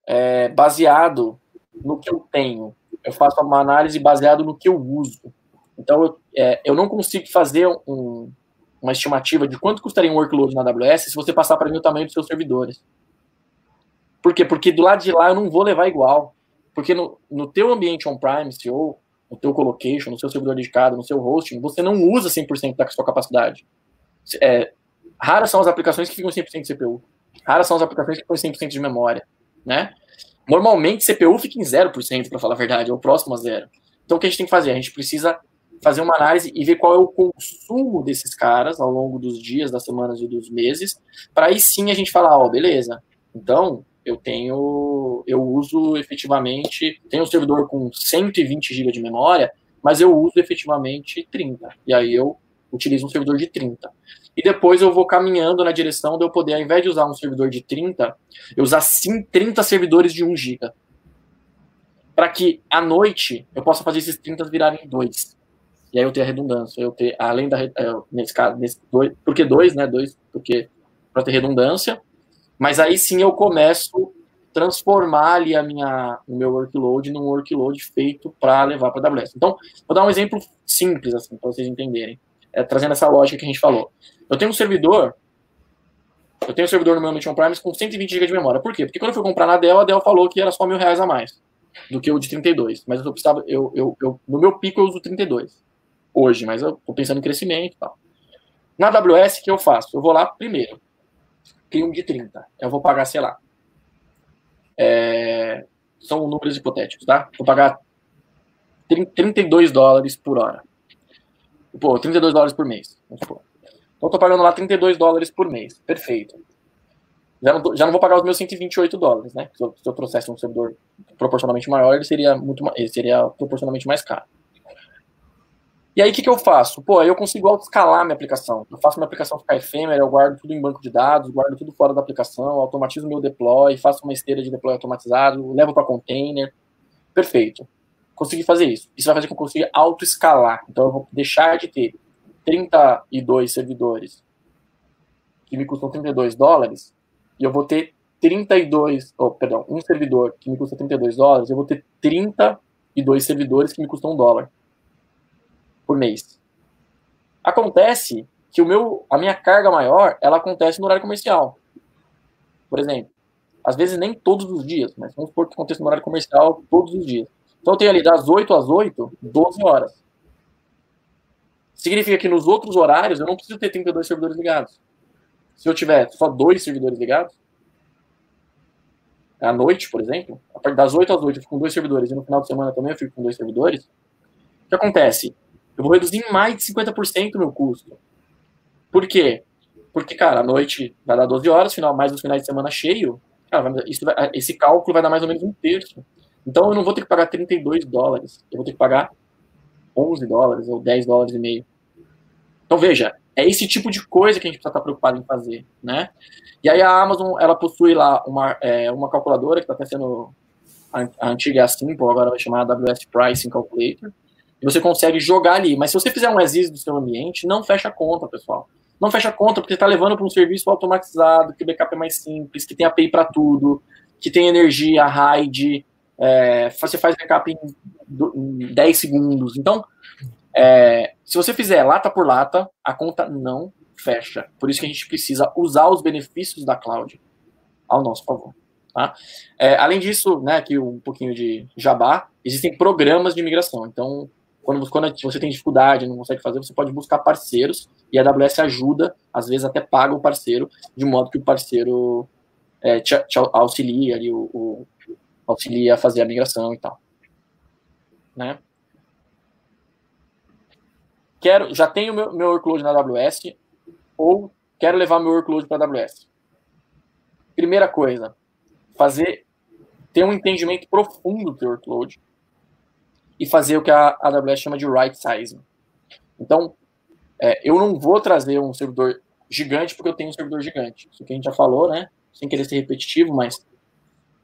é, baseado no que eu tenho. Eu faço uma análise baseado no que eu uso. Então, eu, é, eu não consigo fazer um, uma estimativa de quanto custaria um workload na AWS se você passar para mim o tamanho dos seus servidores. Por quê? Porque do lado de lá eu não vou levar igual. Porque no, no teu ambiente on-premise ou no teu colocation, no seu servidor dedicado, no seu hosting, você não usa 100% da sua capacidade. É, raras são as aplicações que ficam 100% de CPU. Raras são as aplicações que ficam 100% de memória, né? Normalmente, CPU fica em 0%, para falar a verdade, ou próximo a zero. Então, o que a gente tem que fazer? A gente precisa fazer uma análise e ver qual é o consumo desses caras ao longo dos dias, das semanas e dos meses, para aí sim a gente falar, ó, oh, beleza, então eu tenho, eu uso efetivamente, tenho um servidor com 120 GB de memória, mas eu uso efetivamente 30. E aí eu utilizo um servidor de 30. E depois eu vou caminhando na direção de eu poder, ao invés de usar um servidor de 30, eu usar sim 30 servidores de 1 GB. Para que à noite eu possa fazer esses 30 virarem 2. E aí eu ter a redundância, eu ter, além da, é, nesse caso, nesse dois, porque 2, né, 2, porque para ter redundância, mas aí sim eu começo a transformar ali a minha, o meu workload num workload feito para levar para a AWS. Então, vou dar um exemplo simples, assim, para vocês entenderem, é, trazendo essa lógica que a gente falou. Eu tenho um servidor, eu tenho um servidor no meu Mission Prime com 120 GB de memória. Por quê? Porque quando eu fui comprar na Dell, a Dell falou que era só mil reais a mais do que o de 32. Mas eu precisava, eu, eu, eu, no meu pico eu uso 32 hoje, mas eu tô pensando em crescimento e tal. Na AWS, o que eu faço? Eu vou lá primeiro crio um de 30. Eu vou pagar, sei lá. É, são números hipotéticos, tá? Vou pagar 32 dólares por hora. Pô, 32 dólares por mês. Então, eu tô pagando lá 32 dólares por mês. Perfeito. Já não, tô, já não vou pagar os meus 128 dólares, né? Se eu, se eu trouxesse um servidor proporcionalmente maior, ele seria, muito, ele seria proporcionalmente mais caro. E aí, o que, que eu faço? Pô, aí eu consigo auto-escalar minha aplicação. Eu faço minha aplicação ficar efêmera, eu guardo tudo em banco de dados, guardo tudo fora da aplicação, automatizo meu deploy, faço uma esteira de deploy automatizado, levo para container. Perfeito. Consegui fazer isso. Isso vai fazer com que eu consiga auto-escalar. Então eu vou deixar de ter 32 servidores que me custam 32 dólares e eu vou ter 32, oh, perdão, um servidor que me custa 32 dólares, eu vou ter 32 servidores que me custam um dólar por mês. Acontece que o meu, a minha carga maior, ela acontece no horário comercial. Por exemplo, às vezes nem todos os dias, mas vamos supor que aconteça no horário comercial todos os dias. Então eu tenho ali das 8 às 8, 12 horas. Significa que nos outros horários eu não preciso ter 32 servidores ligados. Se eu tiver só dois servidores ligados, à noite, por exemplo, a partir das 8 às 8 eu fico com dois servidores e no final de semana também eu fico com dois servidores, o que acontece? Eu vou reduzir em mais de 50% o meu custo. Por quê? Porque, cara, à noite vai dar 12 horas, final, mais os finais de semana cheio, cara, vai, esse cálculo vai dar mais ou menos um terço. Então eu não vou ter que pagar 32 dólares, eu vou ter que pagar 11 dólares ou 10 dólares e meio. Então veja, é esse tipo de coisa que a gente precisa estar preocupado em fazer, né? E aí a Amazon, ela possui lá uma, é, uma calculadora que está até sendo a, a antiga é a Simple, agora vai chamar AWS Pricing Calculator, e você consegue jogar ali. Mas se você fizer um as do seu ambiente, não fecha a conta, pessoal. Não fecha a conta porque está levando para um serviço automatizado, que o backup é mais simples, que tem API para tudo, que tem energia, RAID, é, você faz backup em, em 10 segundos. Então, é, se você fizer lata por lata, a conta não fecha. Por isso que a gente precisa usar os benefícios da cloud ao nosso favor. Tá? É, além disso, né, aqui um pouquinho de jabá, existem programas de migração. Então, quando, quando você tem dificuldade, não consegue fazer, você pode buscar parceiros e a AWS ajuda, às vezes até paga o parceiro, de modo que o parceiro é, te, te auxilia ali, o, o, auxilia a fazer a migração e tal. Né? quero, já tenho meu, meu workload na AWS ou quero levar meu workload para a AWS. Primeira coisa, fazer ter um entendimento profundo do teu workload e fazer o que a AWS chama de right sizing. Então, é, eu não vou trazer um servidor gigante porque eu tenho um servidor gigante. Isso que a gente já falou, né? Sem querer ser repetitivo, mas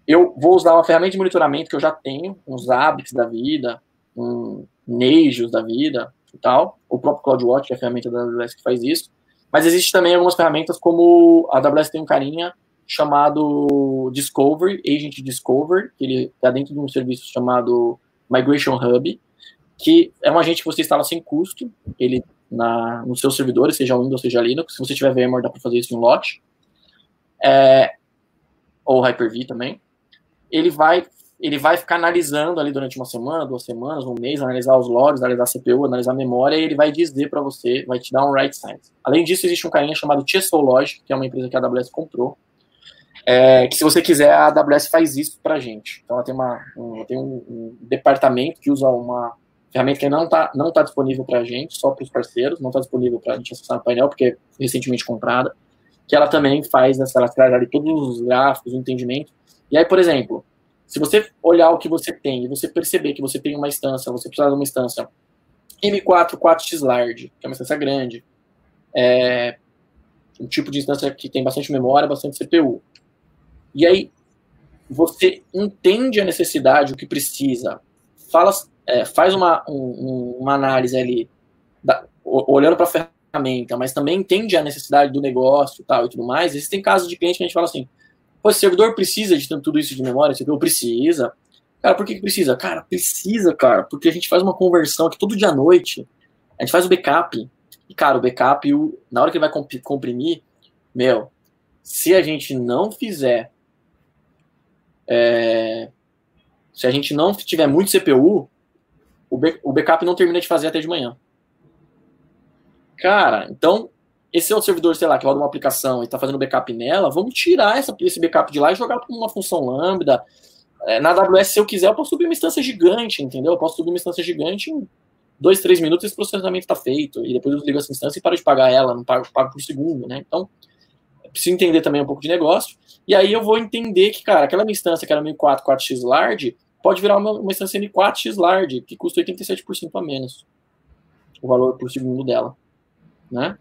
eu vou usar uma ferramenta de monitoramento que eu já tenho, uns Zabbix da vida, um Nagios da vida, e tal. O próprio CloudWatch, que é a ferramenta da AWS que faz isso. Mas existe também algumas ferramentas como a AWS tem um carinha chamado Discovery, Agent Discovery, que ele está dentro de um serviço chamado Migration Hub, que é um agente que você instala sem custo, ele na, nos seus servidores, seja Windows, seja Linux. Se você tiver VMware, dá para fazer isso em lote. É, ou Hyper-V também. Ele vai ele vai ficar analisando ali durante uma semana, duas semanas, um mês, analisar os logs, analisar a CPU, analisar a memória, e ele vai dizer para você, vai te dar um right size. Além disso, existe um carinha chamado Logic, que é uma empresa que a AWS comprou, é, que se você quiser, a AWS faz isso para gente. Então ela tem, uma, um, tem um, um, departamento que usa uma ferramenta que não está não tá disponível para a gente, só para os parceiros, não está disponível para a gente acessar no painel, porque é recentemente comprada, que ela também faz, essa, ela traz ali todos os gráficos, o entendimento. E aí, por exemplo, se você olhar o que você tem e você perceber que você tem uma instância, você precisa de uma instância M4 4x large, que é uma instância grande, é um tipo de instância que tem bastante memória, bastante CPU. E aí você entende a necessidade, o que precisa, fala, é, faz uma, um, uma análise ali, da, olhando para a ferramenta, mas também entende a necessidade do negócio tal, e tudo mais. Existem casos de cliente que a gente fala assim, esse servidor precisa de tudo isso de memória? Esse servidor precisa. Cara, por que, que precisa? Cara, precisa, cara, porque a gente faz uma conversão aqui todo dia à noite. A gente faz o backup. E, cara, o backup, o, na hora que ele vai comprimir, meu, se a gente não fizer. É, se a gente não tiver muito CPU, o, o backup não termina de fazer até de manhã. Cara, então esse é o servidor, sei lá, que roda uma aplicação e está fazendo backup nela, vamos tirar essa, esse backup de lá e jogar para uma função lambda. É, na AWS, se eu quiser, eu posso subir uma instância gigante, entendeu? Eu posso subir uma instância gigante em dois, três minutos esse processamento está feito. E depois eu desligo essa instância e paro de pagar ela, não pago, pago por segundo, né? Então, preciso entender também um pouco de negócio. E aí eu vou entender que, cara, aquela minha instância que era 1004 4x large, pode virar uma, uma instância M4x large, que custa 87% a menos o valor por segundo dela, né?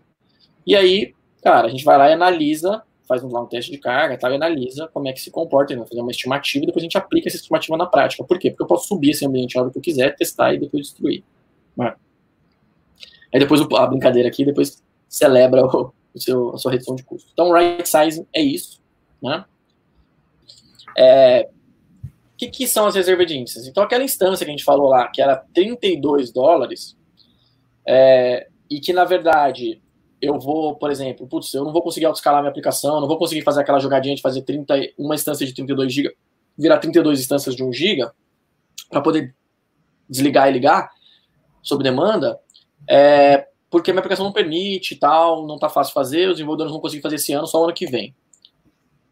E aí, cara, a gente vai lá e analisa, faz lá um teste de carga tal, e analisa como é que se comporta, vai fazer uma estimativa e depois a gente aplica essa estimativa na prática. Por quê? Porque eu posso subir esse ambiente a hora que eu quiser, testar e depois destruir. Né? Aí depois a brincadeira aqui, depois celebra o, o seu, a sua redução de custo. Então, right sizing é isso. Né? É, o que, que são as reservas de índices? Então, aquela instância que a gente falou lá, que era 32 dólares, é, e que, na verdade, eu vou, por exemplo, putz, eu não vou conseguir autoescalar minha aplicação, não vou conseguir fazer aquela jogadinha de fazer 30, uma instância de 32 GB, virar 32 instâncias de 1 GB, para poder desligar e ligar sob demanda, é, porque minha aplicação não permite e tal, não está fácil fazer, os desenvolvedores não conseguem fazer esse ano, só o ano que vem.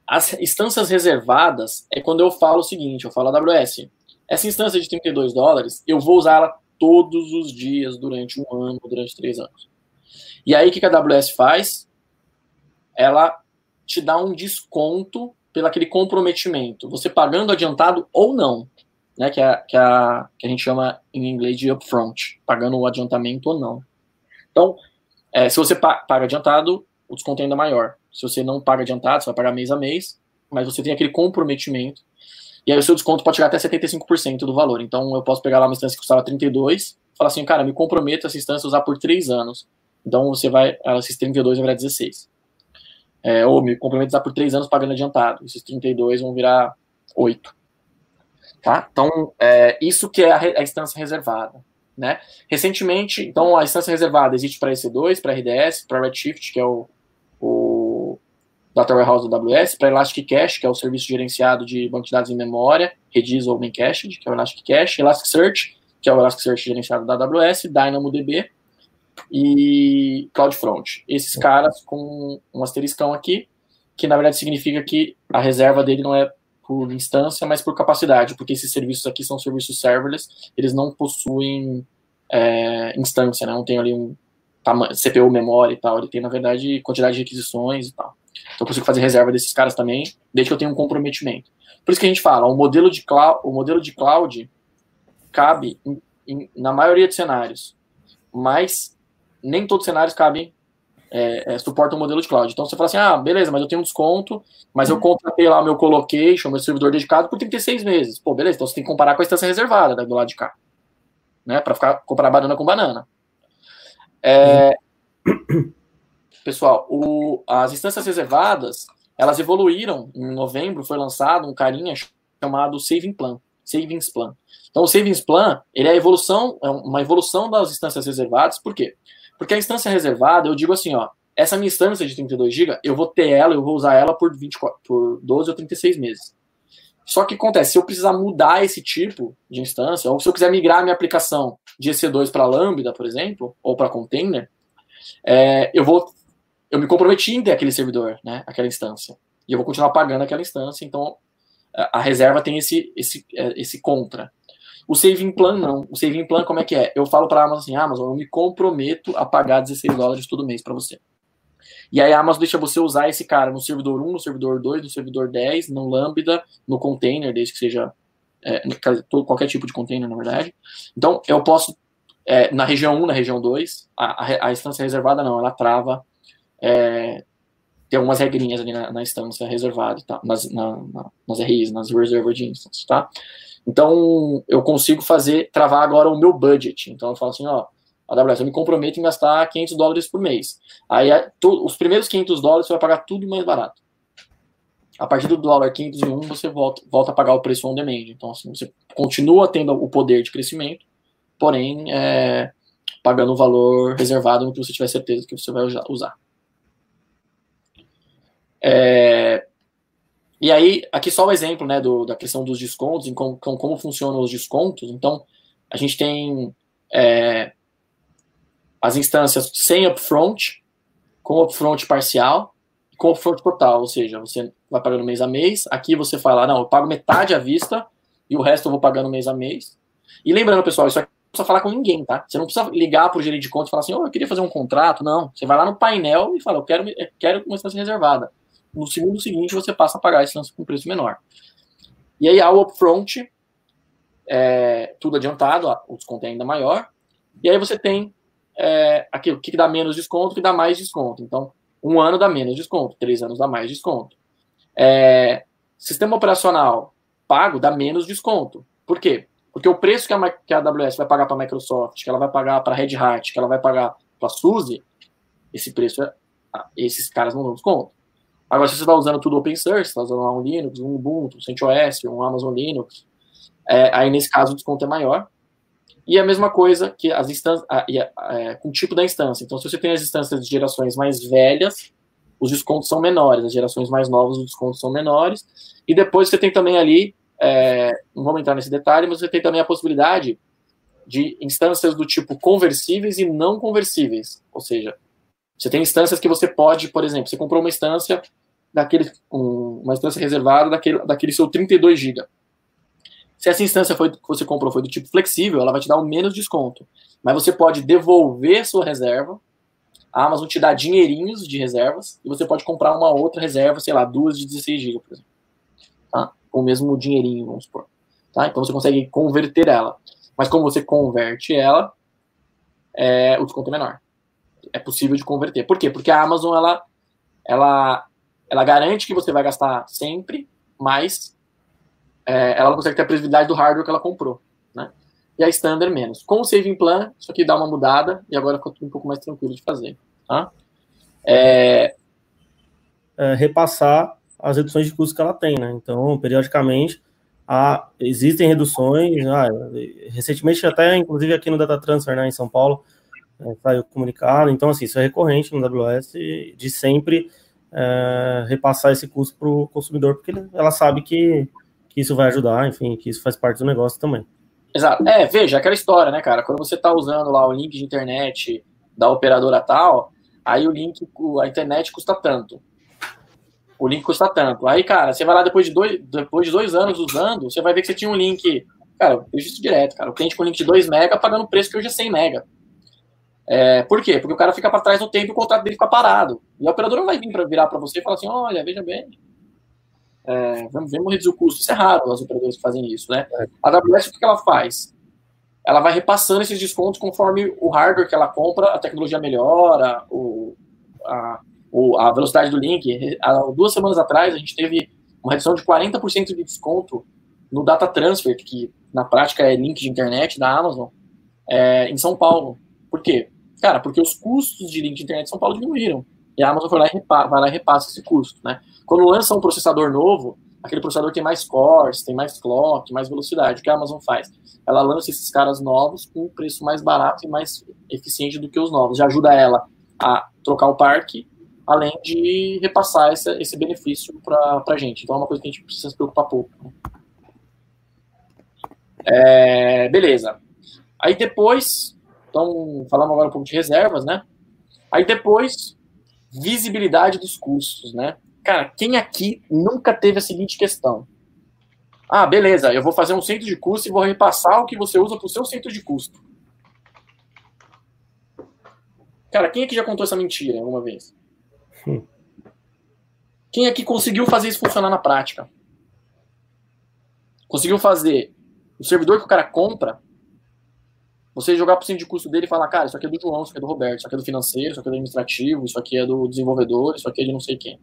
As instâncias reservadas é quando eu falo o seguinte, eu falo AWS, essa instância de 32 dólares, eu vou usar ela todos os dias durante um ano, durante três anos. E aí, o que a AWS faz? Ela te dá um desconto pelo aquele comprometimento, você pagando adiantado ou não, né, que, é, que, é a, que a gente chama em inglês de upfront, pagando o adiantamento ou não. Então, é, se você paga adiantado, o desconto é ainda maior. Se você não paga adiantado, você vai pagar mês a mês, mas você tem aquele comprometimento, e aí o seu desconto pode chegar até 75% do valor. Então, eu posso pegar lá uma instância que custava 32, falar assim, cara, me comprometo essa instância a usar por 3 anos. Então você vai, esses 32 vão virar 16. É, ou me comprometo a por 3 anos pagando adiantado. Esses 32 vão virar 8. Tá? Então, é, isso que é a, a, instância reservada. Né? Recentemente, então a instância reservada existe para EC2, para RDS, para Redshift, que é o, o Data Warehouse da AWS, para Elastic Cache, que é o serviço gerenciado de banco de dados em memória, Redis ou Memcached, que é o Elastic Cache, Elasticsearch, que é o Elasticsearch gerenciado da AWS, DynamoDB, e CloudFront. Esses caras com um asteriscão aqui, que na verdade significa que a reserva dele não é por instância, mas por capacidade, porque esses serviços aqui são serviços serverless, eles não possuem é, instância, né? não tem ali um CPU, memória e tal, ele tem na verdade quantidade de requisições e tal. Então eu consigo fazer reserva desses caras também, desde que eu tenha um comprometimento. Por isso que a gente fala, o modelo de cloud, o modelo de cloud cabe em, em, na maioria dos cenários, mas nem todos os cenários cabem, é, é, suportam o modelo de cloud. Então você fala assim, ah, beleza, mas eu tenho um desconto, mas eu uhum. contratei lá o meu colocation, meu servidor dedicado por 36 meses. Pô, beleza, então você tem que comparar com a instância reservada né, do lado de cá. Né, para ficar comparar banana com banana. É, pessoal, o, as instâncias reservadas, elas evoluíram. Em novembro foi lançado um carinha chamado Saving Plan, Savings Plan. Então o Savings Plan, ele é a evolução, é uma evolução das instâncias reservadas, por quê? Porque a instância reservada, eu digo assim, ó, essa minha instância de 32 GB, eu vou ter ela, eu vou usar ela por, 24, por 12 ou 36 meses. Só que acontece, se eu precisar mudar esse tipo de instância, ou se eu quiser migrar minha aplicação de EC2 para Lambda, por exemplo, ou para container, é, eu vou, eu me comprometi em ter aquele servidor, né, aquela instância, e eu vou continuar pagando aquela instância. Então, a reserva tem esse, esse, é, esse contra. O saving plan não. O saving plan como é que é? Eu falo para a Amazon assim, Amazon, eu me comprometo a pagar 16 dólares todo mês para você. E aí a Amazon deixa você usar esse cara no servidor 1, no servidor 2, no servidor 10, no Lambda, no container, desde que seja é, qualquer tipo de container, na verdade. Então, eu posso, é, na região 1, na região 2, a, a, a instância reservada não, ela trava, é, tem algumas regrinhas ali na, na instância reservada, tá? nas, na, na, nas RIs, nas Reserved Instances, tá? Então, eu consigo fazer, travar agora o meu budget. Então, eu falo assim, ó, AWS, eu me comprometo em gastar 500 dólares por mês. Aí, to, os primeiros 500 dólares você vai pagar tudo mais barato. A partir do dólar 501, você volta, volta a pagar o preço on demand. Então, assim, você continua tendo o poder de crescimento, porém, é, pagando o valor reservado no que você tiver certeza que você vai usar. É, e aí, aqui só o exemplo né, do, da questão dos descontos, como, como funcionam os descontos. Então, a gente tem é, as instâncias sem upfront, com upfront parcial e com upfront total, ou seja, você vai pagando mês a mês. Aqui você fala, não, eu pago metade à vista e o resto eu vou pagando mês a mês. E lembrando, pessoal, isso aqui não precisa falar com ninguém, tá? Você não precisa ligar para o gerente de conta e falar assim, oh, eu queria fazer um contrato. Não, você vai lá no painel e fala, eu quero, eu quero uma instância reservada no segundo seguinte você passa a pagar esse lance com preço menor. E aí há o upfront, é, tudo adiantado, o desconto é ainda maior. E aí você tem é, aquilo que dá menos desconto, que dá mais desconto. Então, Um ano dá menos desconto, três anos dá mais desconto. É, sistema operacional pago dá menos desconto. Por quê? Porque o preço que a, que a AWS vai pagar para a Microsoft, que ela vai pagar para a Red Hat, que ela vai pagar para a SUSE, esse preço, é, esses caras não dão desconto. Agora, se você está usando tudo open source, está usando um Linux, um Ubuntu, um CentOS, um Amazon Linux, é, aí nesse caso o desconto é maior. E a mesma coisa que as instâncias, é, com o tipo da instância. Então, se você tem as instâncias de gerações mais velhas, os descontos são menores. As gerações mais novas, os descontos são menores. E depois você tem também ali, é, não vamos entrar nesse detalhe, mas você tem também a possibilidade de instâncias do tipo conversíveis e não conversíveis. Ou seja, você tem instâncias que você pode, por exemplo, você comprou uma instância daquele, uma instância reservada daquele, daquele seu 32 GB. Se essa instância foi, que você comprou foi do tipo flexível, ela vai te dar um menos desconto. Mas você pode devolver sua reserva. A Amazon te dá dinheirinhos de reservas e você pode comprar uma outra reserva, sei lá, duas de 16 GB, por exemplo. Tá? Com o mesmo dinheirinho, vamos supor. Tá? Então você consegue converter ela. Mas como você converte ela, é, o desconto é menor. É possível de converter. Por quê? Porque a Amazon ela, ela, ela garante que você vai gastar sempre, mas é, ela não consegue ter a previsibilidade do hardware que ela comprou, né? E a Standard menos. Com o Saving Plan, isso aqui dá uma mudada e agora ficou um pouco mais tranquilo de fazer, tá? É... É, repassar as reduções de custos que ela tem, né? Então, periodicamente, há, existem reduções. Ah, recentemente, até inclusive aqui no Data Transfer, né, em São Paulo, é, saiu comunicado. Então, assim, isso é recorrente no AWS de sempre é, repassar esse custo para o consumidor, porque ela sabe que que isso vai ajudar, enfim, que isso faz parte do negócio também. Exato. É, veja, aquela história, né, cara? Quando você está usando lá o link de internet da operadora tal, aí o link, a internet custa tanto. O link custa tanto. Aí, cara, você vai lá depois de dois, depois de dois anos usando, você vai ver que você tinha um link. Cara, eu vejo isso direto, cara. O cliente com link de 2 mega pagando o preço que hoje é 100 mega. É, por quê? Porque o cara fica para trás no tempo e o contrato dele fica parado. E a operadora não vai vir para virar para você e falar assim: olha, veja bem, é, vamos, vamos reduzir o custo. Isso é raro as operadoras que fazem isso, né? É. A AWS, o que ela faz? Ela vai repassando esses descontos conforme o hardware que ela compra, a tecnologia melhora, o, a, o, a velocidade do link. Há duas semanas atrás, a gente teve uma redução de 40% de desconto no Data Transfer, que na prática é link de internet da Amazon, é, em São Paulo. Por quê? Cara, porque os custos de link de internet em São Paulo diminuíram. E a Amazon vai lá e, repa, vai lá e repassa esse custo, né? Quando lança um processador novo, aquele processador tem mais cores, tem mais clock, mais velocidade. O que a Amazon faz? Ela lança esses caras novos com um preço mais barato e mais eficiente do que os novos. Já ajuda ela a trocar o parque, além de repassar esse, esse benefício para a gente. Então é uma coisa que a gente precisa se preocupar pouco. Né? É, beleza. Aí depois, então falamos agora um pouco de reservas, né? Aí depois, visibilidade dos custos, né? Cara, quem aqui nunca teve a seguinte questão? Ah, beleza, eu vou fazer um centro de custo e vou repassar o que você usa para o seu centro de custo. Cara, quem aqui já contou essa mentira alguma vez? Hum. Quem aqui conseguiu fazer isso funcionar na prática? Conseguiu fazer o servidor que o cara compra, você jogar o centro de custo dele e falar, cara, isso aqui é do João, isso aqui é do Roberto, isso aqui é do financeiro, isso aqui é do administrativo, isso aqui é do desenvolvedor, isso aqui é de não sei quem.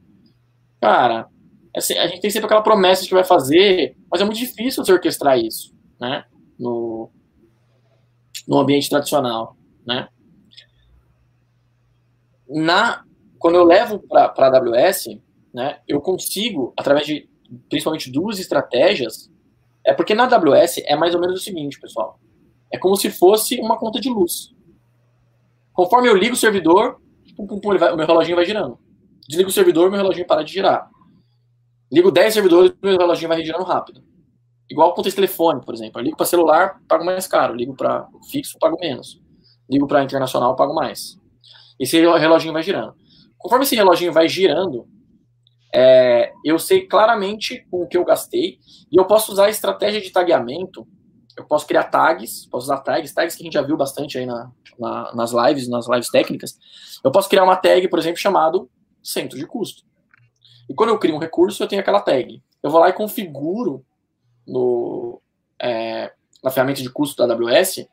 Cara, assim, a gente tem sempre aquela promessa de que vai fazer, mas é muito difícil você orquestrar isso, né? No, no ambiente tradicional, né? Na, quando eu levo para a AWS, né, eu consigo, através de principalmente duas estratégias, é porque na AWS é mais ou menos o seguinte, pessoal. É como se fosse uma conta de luz. Conforme eu ligo o servidor, pum, pum, pum, vai, o meu reloginho vai girando. Desligo o servidor, meu reloginho para de girar. Ligo 10 servidores, meu reloginho vai girando rápido. Igual com o telefone, por exemplo. Eu ligo para celular, pago mais caro. Ligo para fixo, pago menos. Ligo para internacional, pago mais. Esse reloginho vai girando. Conforme esse reloginho vai girando, é, eu sei claramente com o que eu gastei e eu posso usar a estratégia de tagueamento. Eu posso criar tags, posso usar tags, tags que a gente já viu bastante aí na, na, nas lives, nas lives técnicas. Eu posso criar uma tag, por exemplo, chamado centro de custo. E quando eu crio um recurso, eu tenho aquela tag. Eu vou lá e configuro no, é, na ferramenta de custo da AWS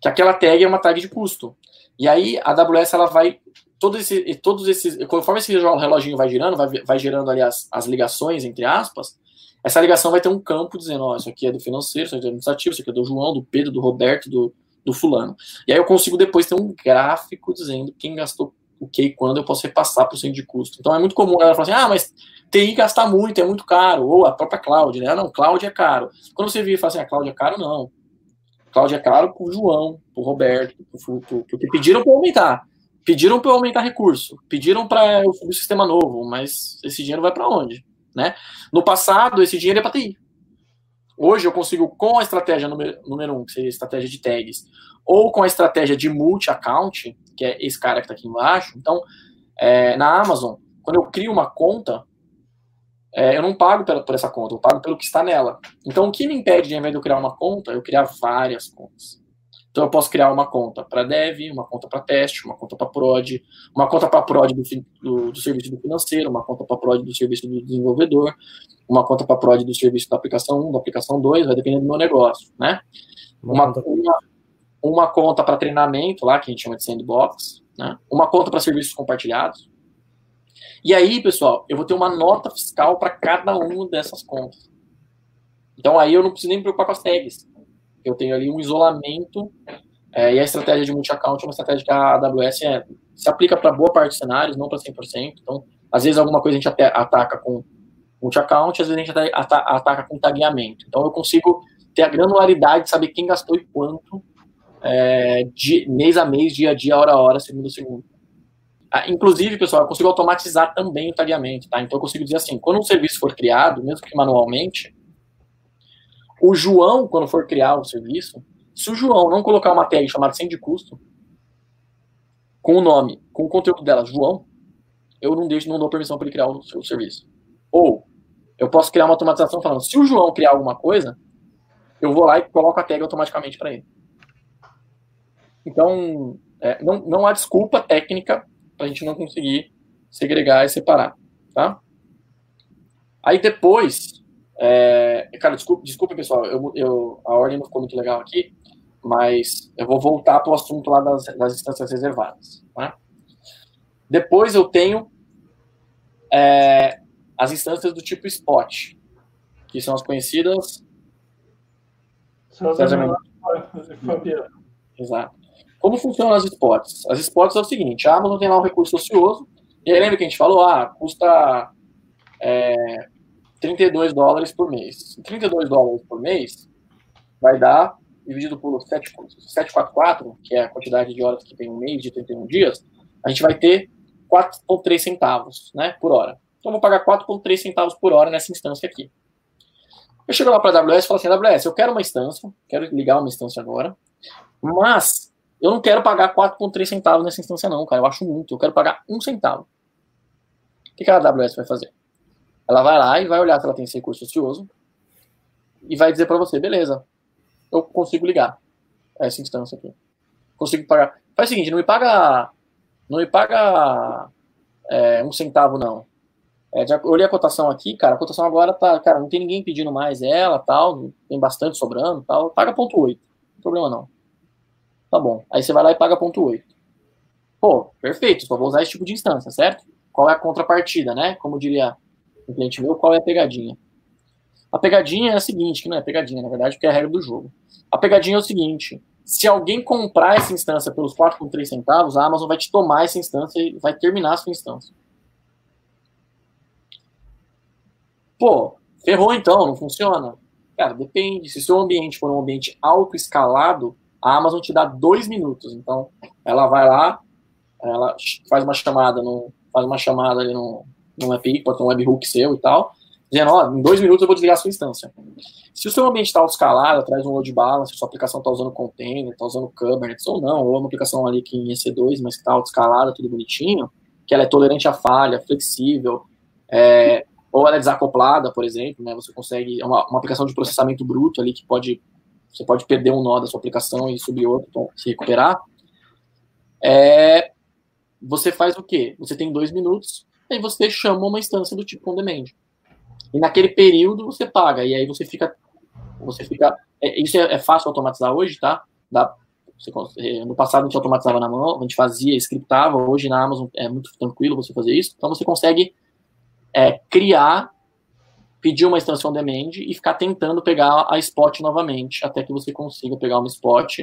que aquela tag é uma tag de custo. E aí a AWS ela vai todos esses, todos esses conforme esse reloginho vai girando, vai, vai gerando ali as, as ligações entre aspas. Essa ligação vai ter um campo dizendo, ó, isso aqui é do financeiro, isso aqui é do administrativo, isso aqui é do João, do Pedro, do Roberto, do, do fulano. E aí eu consigo depois ter um gráfico dizendo quem gastou o que e quando eu posso repassar para o centro de custo. Então é muito comum ela falar assim, ah, mas TI gastar muito, é muito caro, ou a própria cloud, né? Ah, não, cloud é caro. Quando você vira e fala assim, a ah, cloud é caro, não. Cláudia é caro pro João, pro Roberto, pro, pro, porque pediram para aumentar. Pediram para aumentar recurso, pediram para o sistema novo, mas esse dinheiro vai para onde? Né? No passado, esse dinheiro é para TI. Hoje eu consigo, com a estratégia número, número um, que seria a estratégia de tags, ou com a estratégia de multi-account, que é esse cara que está aqui embaixo. Então, é, na Amazon, quando eu crio uma conta, é, eu não pago por, por, essa conta, eu pago pelo que está nela. Então, o que me impede, de, ao invés de eu criar uma conta, eu criar várias contas? Então, eu posso criar uma conta para dev, uma conta para teste, uma conta para prod, uma conta para prod do, do, do, serviço do financeiro, uma conta para prod do serviço do desenvolvedor, uma conta para prod do serviço da aplicação 1, da aplicação 2, vai depender do meu negócio, né? Uma, uma, uma conta para treinamento, lá, que a gente chama de sandbox, né? Uma conta para serviços compartilhados, e aí, pessoal, eu vou ter uma nota fiscal para cada uma dessas contas. Então aí eu não preciso nem me preocupar com as tags. Eu tenho ali um isolamento é, e a estratégia de multi-account é uma estratégia que a AWS é, se aplica para boa parte dos cenários, não para 100%. Então, às vezes alguma coisa a gente até ataca com multi-account, às vezes a gente até ataca com tagueamento. Então eu consigo ter a granularidade de saber quem gastou e quanto é, de, mês a mês, dia a dia, hora a hora, segundo a segundo. Ah, inclusive, pessoal, eu consigo automatizar também o tagueamento, tá? Então eu consigo dizer assim, quando um serviço for criado, mesmo que manualmente, o João, quando for criar o serviço, se o João não colocar uma tag chamada sem de custo, com o nome, com o conteúdo dela, João, eu não deixo, não dou permissão para ele criar o seu serviço. Ou eu posso criar uma automatização falando, se o João criar alguma coisa, eu vou lá e coloco a tag automaticamente para ele. Então, é, não, não há desculpa técnica para a gente não conseguir segregar e separar, tá? Aí depois, é, cara, desculpa, desculpa pessoal, eu, eu, a ordem não ficou muito legal aqui, mas eu vou voltar para o assunto lá das, das instâncias reservadas, tá? Depois eu tenho é, as instâncias do tipo spot, que são as conhecidas. Exato. Como funcionam as spots? As spots é o seguinte, a Amazon tem lá um recurso ocioso, e aí lembra que a gente falou, ah, custa é, 32 dólares por mês. 32 dólares por mês vai dar, dividido por 7, 744, que é a quantidade de horas que tem um mês de 31 dias, a gente vai ter 4,3 centavos né, por hora. Então, eu vou pagar 4,3 centavos por hora nessa instância aqui. Eu chego lá para a AWS e falo assim, AWS, eu quero uma instância, quero ligar uma instância agora, mas eu não quero pagar 4,3 centavos nessa instância, não, cara. Eu acho muito. Eu quero pagar um centavo. O que, a AWS vai fazer? Ela vai lá e vai olhar se ela tem esse recurso ocioso e vai dizer para você, beleza, eu consigo ligar essa instância aqui. Consigo pagar. Faz o seguinte, não me paga, não me paga é, um centavo, não. É, já, eu olhei a cotação aqui, cara, a cotação agora tá, cara, não tem ninguém pedindo mais ela, tal, tem bastante sobrando, tal, paga ponto .8, não problema não. Tá bom. Aí você vai lá e paga ponto 8. Pô, perfeito, só vou usar esse tipo de instância, certo? Qual é a contrapartida, né? Como diria um cliente meu, qual é a pegadinha? A pegadinha é a seguinte, que não é pegadinha, na verdade, porque é a regra do jogo. A pegadinha é o seguinte, se alguém comprar essa instância pelos 4,3 centavos, a Amazon vai te tomar essa instância e vai terminar a sua instância. Pô, ferrou então, não funciona? Cara, depende. Se seu ambiente for um ambiente auto-escalado, a Amazon te dá dois minutos. Então, ela vai lá, ela faz uma chamada, no, faz uma chamada ali no, no API, pode ter um webhook seu e tal, dizendo, ó, em dois minutos eu vou desligar a sua instância. Se o seu ambiente está escalado, traz um load balance, sua aplicação está usando container, está usando Kubernetes ou não, ou uma aplicação ali que em EC2, mas que está escalada, tudo bonitinho, que ela é tolerante à falha, flexível, é, ou ela é desacoplada, por exemplo, né, você consegue, é uma, uma aplicação de processamento bruto ali que pode você pode perder um nó da sua aplicação e subir outro, se recuperar. É, você faz o quê? Você tem dois minutos, aí você chama uma instância do tipo on demand. E naquele período você paga, e aí você fica. Você fica. É, isso é, é, fácil automatizar hoje, tá? Dá, Você, no passado a gente automatizava na mão, a gente fazia, scriptava, hoje na Amazon é muito tranquilo você fazer isso. Então você consegue é, criar, pedir uma extensão demand e ficar tentando pegar a spot novamente, até que você consiga pegar uma spot,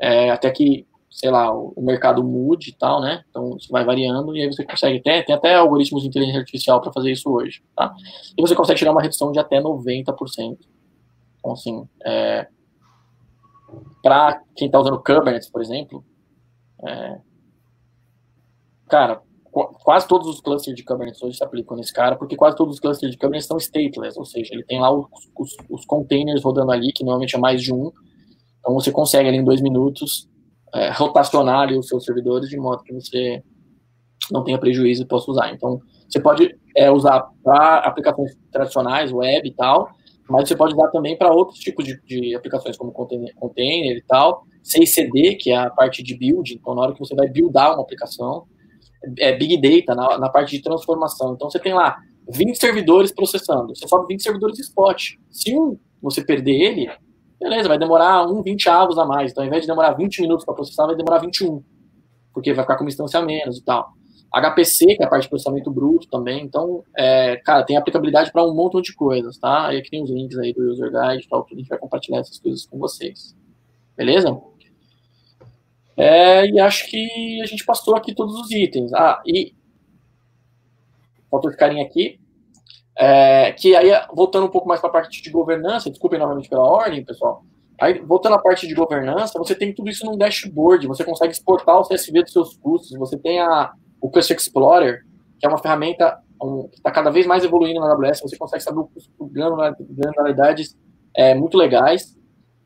é, até que, sei lá, o, mercado mude e tal, né? Então isso vai variando e aí você consegue, tem, tem até algoritmos de inteligência artificial para fazer isso hoje, tá? E você consegue tirar uma redução de até 90%. Então, assim, é, para quem está usando Kubernetes, por exemplo, é, cara, quase todos os clusters de Kubernetes hoje se aplicam nesse cara, porque quase todos os clusters de Kubernetes são stateless, ou seja, ele tem lá os, os, os containers rodando ali, que normalmente é mais de um, então você consegue ali em dois minutos é, os seus servidores de modo que você não tenha prejuízo e possa usar. Então, você pode é, usar para aplicações tradicionais, web e tal, mas você pode usar também para outros tipos de, de, aplicações, como container, container e tal, CICD, que é a parte de build, então na hora que você vai buildar uma aplicação, é Big Data, na, na parte de transformação. Então você tem lá 20 servidores processando, você sobe 20 servidores spot. Se um você perder ele, beleza, vai demorar um 20 avos a mais. Então ao invés de demorar 20 minutos para processar, vai demorar 21, porque vai ficar com uma instância a menos e tal. HPC, que é a parte de processamento bruto também. Então, é, cara, tem aplicabilidade para um montão de coisas, tá? Aí aqui tem os links aí do User Guide e tal, que a gente vai compartilhar essas coisas com vocês. Beleza? É, e acho que a gente passou aqui todos os itens. Ah, e faltou carinha aqui. É, que aí, voltando um pouco mais para a parte de governança, desculpem novamente pela ordem, pessoal. Aí, voltando à parte de governança, você tem tudo isso num dashboard, você consegue exportar o CSV dos seus custos, você tem a, o Cluster Explorer, que é uma ferramenta um, que está cada vez mais evoluindo na AWS, você consegue saber o custo granularidades é, muito legais,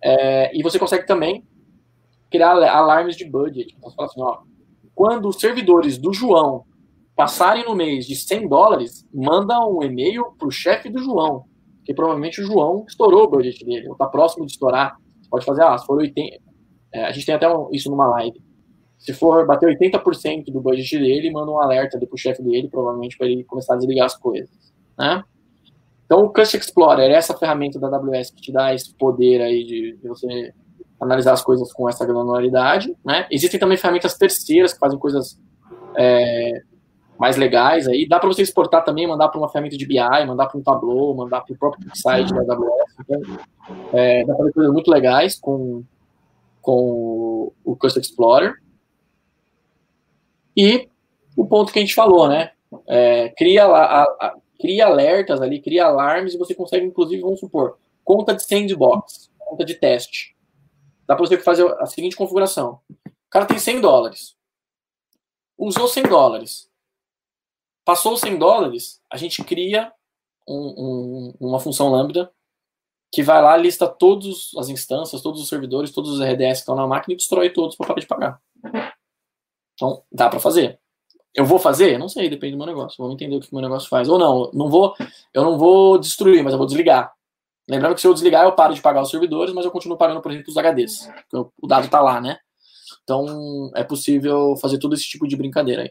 é, e você consegue também criar alarmes de budget. Então, você fala assim, ó, quando os servidores do João passarem no mês de 100 dólares, manda um e-mail para o chefe do João, que provavelmente o João estourou o budget dele, ou está próximo de estourar. Pode fazer, ah, se for 80... É, a gente tem até um, isso numa live. Se for bater 80% do budget dele, manda um alerta para o chefe dele, provavelmente para ele começar a desligar as coisas. Né? Então, o Cush Explorer é essa ferramenta da AWS que te dá esse poder aí de, de você analisar as coisas com essa granularidade. Né? Existem também ferramentas terceiras que fazem coisas é, mais legais aí. Dá para você exportar também, mandar para uma ferramenta de BI, mandar para um Tableau, mandar para o próprio site da AWS. Então, é, dá para fazer coisas muito legais com, com o Custom Explorer. E o ponto que a gente falou, né? É, cria, a, a, cria alertas ali, cria alarmes e você consegue, inclusive, vamos supor, conta de sandbox, conta de teste. Dá para você fazer a seguinte configuração. O cara tem 100 dólares. Usou 100 dólares. Passou os 100 dólares, a gente cria um, um, uma função lambda que vai lá, lista todas as instâncias, todos os servidores, todos os RDS que estão na máquina e destrói todos para parar de pagar. Então, dá para fazer. Eu vou fazer? Não sei, depende do meu negócio. Vamos entender o que o meu negócio faz. Ou não, não vou, eu não vou destruir, mas eu vou desligar. Lembrando que se eu desligar, eu paro de pagar os servidores, mas eu continuo pagando, por exemplo, os HDs. O dado está lá, né? Então, é possível fazer todo esse tipo de brincadeira aí.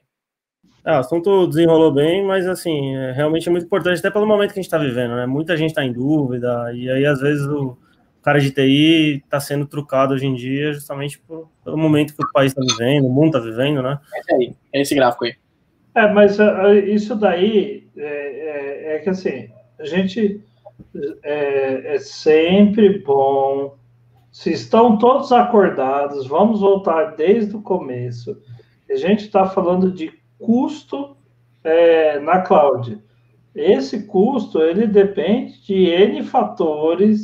É, o assunto desenrolou bem, mas assim, é, realmente é muito importante, até pelo momento que a gente está vivendo, né? Muita gente está em dúvida, e aí às vezes o, cara de TI está sendo trucado hoje em dia justamente por, pelo momento que o país está vivendo, o mundo está vivendo, né? É esse aí, é esse gráfico aí. É, mas uh, isso daí é, é, é, que assim, a gente é, é sempre bom. Se estão todos acordados, vamos voltar desde o começo. A gente está falando de custo é, na cloud. Esse custo ele depende de N fatores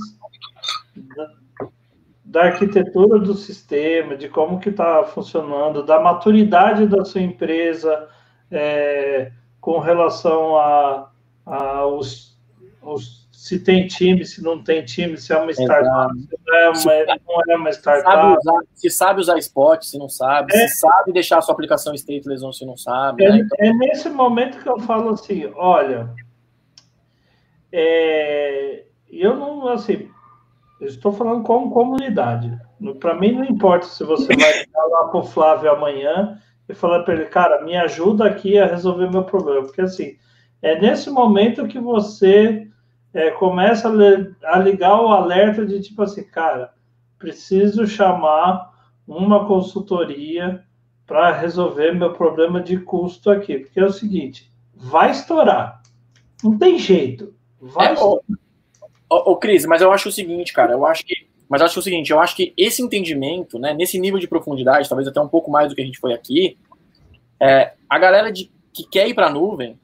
da arquitetura do sistema, de como que está funcionando, da maturidade da sua empresa é, com relação a, a os, se tem time, se não tem time, se é uma startup, se não é uma, não é uma startup. Sabe usar, se sabe usar spot, se não sabe, é, se sabe deixar a sua aplicação stateless ou se não sabe. É, né? então... é nesse momento que eu falo assim, olha, é, eu não, assim, eu estou falando como comunidade. Para mim, não importa se você vai lá para o Flávio amanhã e falar para ele, cara, me ajuda aqui a resolver meu problema. Porque, assim, é nesse momento que você é, começa a, a, ligar o alerta de tipo assim, cara, preciso chamar uma consultoria para resolver meu problema de custo aqui, porque é o seguinte, vai estourar, não tem jeito, vai. É, ô, ô, Cris, mas eu acho o seguinte, cara, eu acho que, mas eu acho o seguinte, eu acho que esse entendimento, né, nesse nível de profundidade, talvez até um pouco mais do que a gente foi aqui, é, a galera de, que quer ir para a nuvem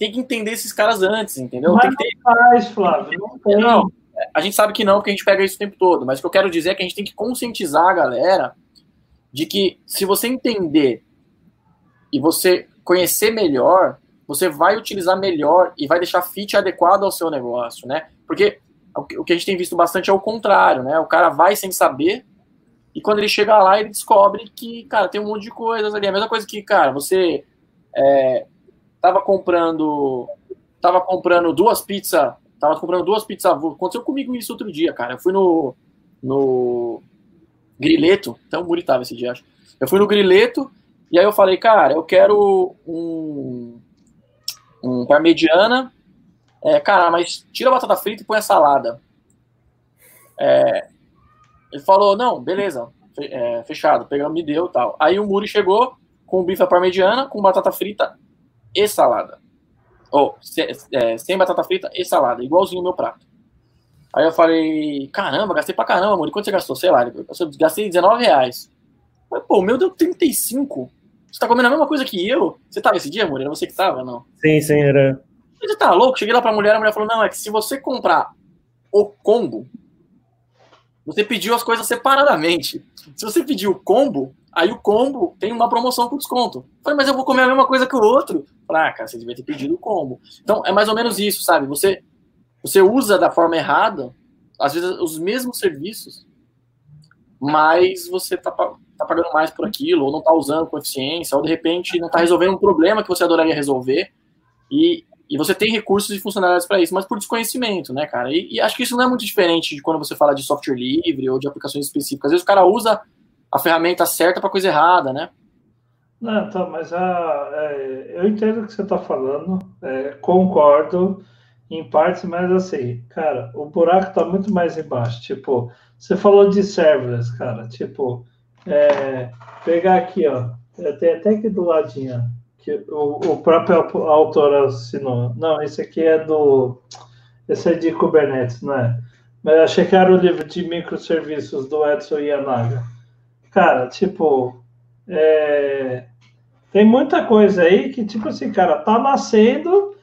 tem que entender esses caras antes, entendeu? Mas tem que ter... não faz, Flávio, não tem. Não, a gente sabe que não, porque a gente pega isso o tempo todo, mas o que eu quero dizer é que a gente tem que conscientizar a galera de que se você entender e você conhecer melhor, você vai utilizar melhor e vai deixar fit adequado ao seu negócio, né? Porque o que a gente tem visto bastante é o contrário, né? O cara vai sem saber e quando ele chega lá ele descobre que, cara, tem um monte de coisas ali. A mesma coisa que, cara, você é, tava comprando tava comprando duas pizzas Tava comprando duas pizzas. Aconteceu comigo isso outro dia, cara. Eu fui no. no Grileto. Até o Muri tava esse dia, acho. Eu fui no Grileto e aí eu falei, cara, eu quero um. um parmegiana. É, cara, mas tira a batata frita e põe a salada. É, ele falou, não, beleza, é, fechado, pegamos, me deu tal. Aí o Muri chegou com bife à parmegiana, com batata frita e salada. Ou, é, sem batata frita e salada, igualzinho o meu prato. Aí eu falei, caramba, gastei pra caramba, amor. E quanto você gastou? Sei lá, eu gastei 19 reais. Mas, pô, o meu deu 35. Você tá comendo a mesma coisa que eu? Você tava esse dia, amor? Era você que tava, não? Sim, sim, era. Você tá louco? Cheguei lá pra mulher, a mulher falou, não, é que se você comprar o combo, você pediu as coisas separadamente. Se você pediu o combo, aí o combo tem uma promoção com desconto. Eu falei, mas eu vou comer a mesma coisa que o outro. Falei, ah, cara, você devia ter pedido o combo. Então, é mais ou menos isso, sabe? Você, você usa da forma errada, às vezes, os mesmos serviços, mas você tá, tá pagando mais por aquilo, ou não tá usando com eficiência, ou de repente não tá resolvendo um problema que você adoraria resolver. E, e você tem recursos e funcionalidades para isso, mas por desconhecimento, né, cara? E, e, acho que isso não é muito diferente de quando você fala de software livre ou de aplicações específicas. Às vezes o cara usa a ferramenta certa para coisa errada, né? Não, tá, mas a, é, eu entendo o que você está falando, é, concordo em partes, mas assim, cara, o buraco está muito mais embaixo. Tipo, você falou de serverless, cara, tipo, é, pegar aqui, ó, tem até aqui do ladinho, que o, o próprio autor assinou. Não, esse aqui é do, esse é de Kubernetes, não é? Mas achei que era o livro de microserviços do Edson Yanaga. Cara, tipo, é, tem muita coisa aí que, tipo assim, cara, tá nascendo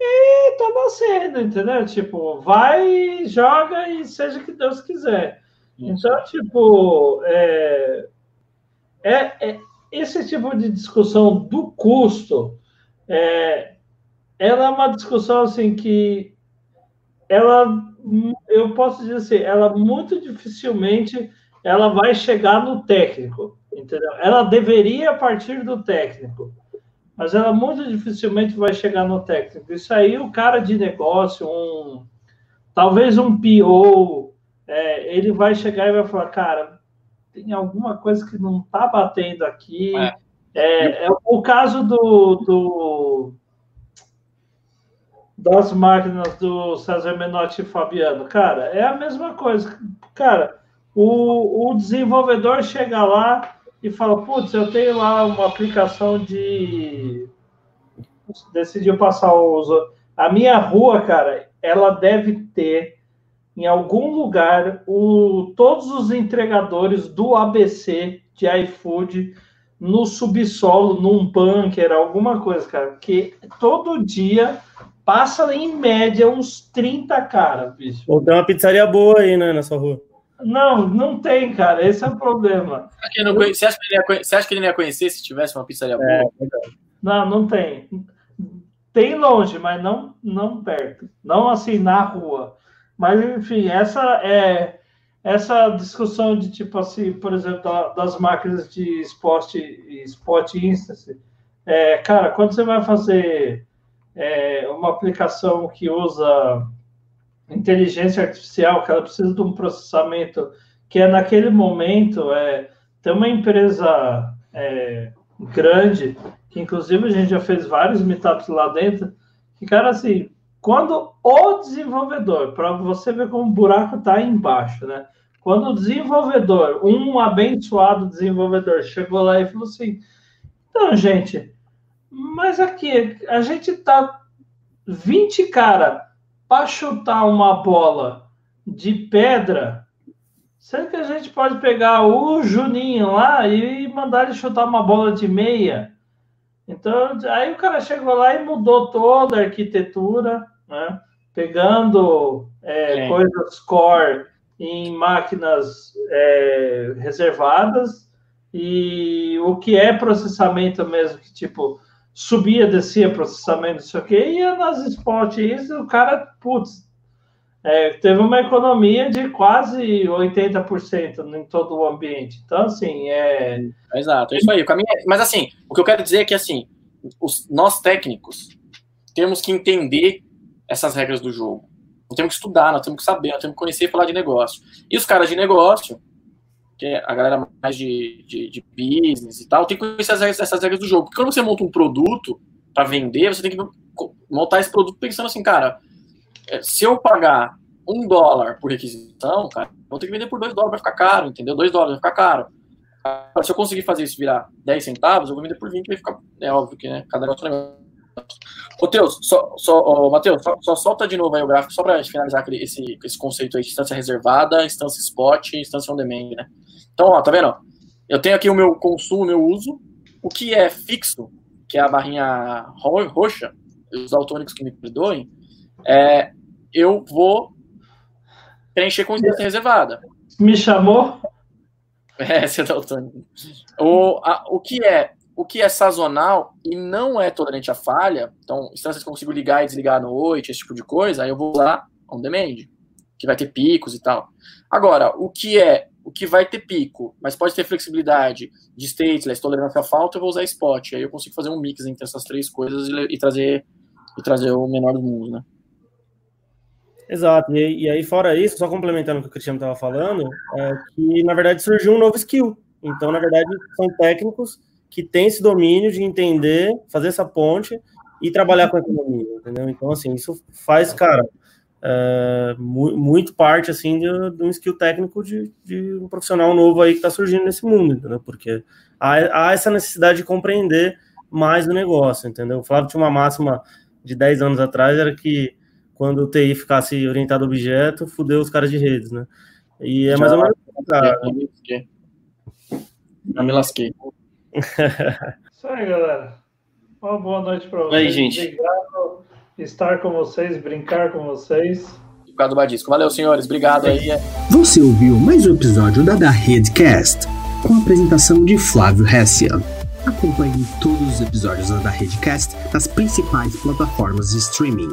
e tá nascendo, entendeu? Tipo, vai, joga e seja o que Deus quiser. Então, tipo, é, é, é, esse tipo de discussão do custo, é, ela é uma discussão assim que ela, eu posso dizer assim, ela muito dificilmente ela vai chegar no técnico, entendeu? Ela deveria partir do técnico, mas ela muito dificilmente vai chegar no técnico. Isso aí, o cara de negócio, um talvez um PO, é, ele vai chegar e vai falar, cara, tem alguma coisa que não está batendo aqui. É. É, é, o caso do, do, das máquinas do César Menotti e Fabiano, cara, é a mesma coisa. Cara, o, o desenvolvedor chega lá e fala, putz, eu tenho lá uma aplicação de. Decidiu passar o uso. A minha rua, cara, ela deve ter em algum lugar o, todos os entregadores do ABC de iFood no subsolo, num bunker, alguma coisa, cara. Que todo dia passa em média uns 30 caras, bicho. Ou tem uma pizzaria boa aí, né, na sua rua. Não, não tem, cara. Esse é o problema. Você acha, que ele ia, você acha que ele não ia conhecer se tivesse uma pizzaria boa? É, não, não tem. Tem longe, mas não, não perto. Não assim na rua. Mas, enfim, essa é essa discussão de tipo assim, por exemplo, das máquinas de spot, spot instance. É, cara, quando você vai fazer é, uma aplicação que usa inteligência artificial, que ela precisa de um processamento que é naquele momento, é, tem uma empresa é, grande, que inclusive a gente já fez vários meetups lá dentro, que, cara, assim, quando o desenvolvedor, para você ver como o buraco está embaixo, né? Quando o desenvolvedor, um abençoado desenvolvedor, chegou lá e falou assim: então, gente, mas aqui a gente tá 20 cara para chutar uma bola de pedra. Será que a gente pode pegar o Juninho lá e mandar ele chutar uma bola de meia? Então, aí o cara chegou lá e mudou toda a arquitetura, né? pegando é, é. coisas core em máquinas é, reservadas e o que é processamento mesmo, que tipo subia, descia processamento, isso aqui, ia nas spots, isso, o cara, putz, é, teve uma economia de quase 80% em todo o ambiente. Então, assim, é. Exato, é isso aí. O caminho é... Mas, assim, o que eu quero dizer é que, assim, os, nós técnicos temos que entender essas regras do jogo. Nós temos que estudar, nós temos que saber, nós temos que conhecer e falar de negócio. E os caras de negócio, que a galera mais de, de, de business e tal, tem que conhecer regras, essas regras do jogo. Porque quando você monta um produto para vender, você tem que montar esse produto pensando assim, cara, é, se eu pagar um dólar por requisição, cara, vou ter que vender por dois dólares, vai ficar caro, entendeu? Dois dólares vai ficar caro. Se eu conseguir fazer isso virar 10 centavos, eu vou vender por 20, vai ficar. É óbvio que, né? Cada negócio é negócio. Ô, Teus, só, só, ô, Matheus, só, só, solta de novo aí o gráfico, só para finalizar esse, esse conceito aí de instância reservada, instância spot instância on demand, né? Então, ó, tá vendo? Eu tenho aqui o meu consumo, o meu uso. O que é fixo, que é a barrinha roxa, os autônicos que me perdoem, é, eu vou preencher com instância reservada. Me chamou? É, você tá autônico. O, a, o que é o que é sazonal e não é tolerante à falha, então instâncias que eu consigo ligar e desligar à noite, esse tipo de coisa, aí eu vou lá on demand, que vai ter picos e tal. Agora, o que é o que vai ter pico, mas pode ter flexibilidade de stateless, tolerância à falta, eu vou usar spot. Aí eu consigo fazer um mix entre essas três coisas e, e trazer e trazer o menor do mundo, né? Exato. E, e, aí, fora isso, só complementando o que o Cristiano estava falando, é que na verdade surgiu um novo skill. Então, na verdade, são técnicos que têm esse domínio de entender, fazer essa ponte e trabalhar com a economia, entendeu? Então, assim, isso faz, cara, é, muito parte, assim, de, de, um skill técnico de, de, um profissional novo aí que está surgindo nesse mundo, entendeu? Porque há, há, essa necessidade de compreender mais o negócio, entendeu? O Flávio tinha uma máxima de 10 anos atrás, era que quando o TI ficasse orientado a objeto, fudeu os caras de redes, né? E é mais ou menos cara. Já me lasquei. Isso aí, galera. Uma boa noite para vocês. Aí, gente. Obrigado estar com vocês, brincar com vocês. Obrigado, Badisco. Valeu, senhores. Obrigado aí. Você ouviu mais um episódio da Da Redcast, com a apresentação de Flávio Hessia. Acompanhe todos os episódios da Da Redcast nas principais plataformas de streaming.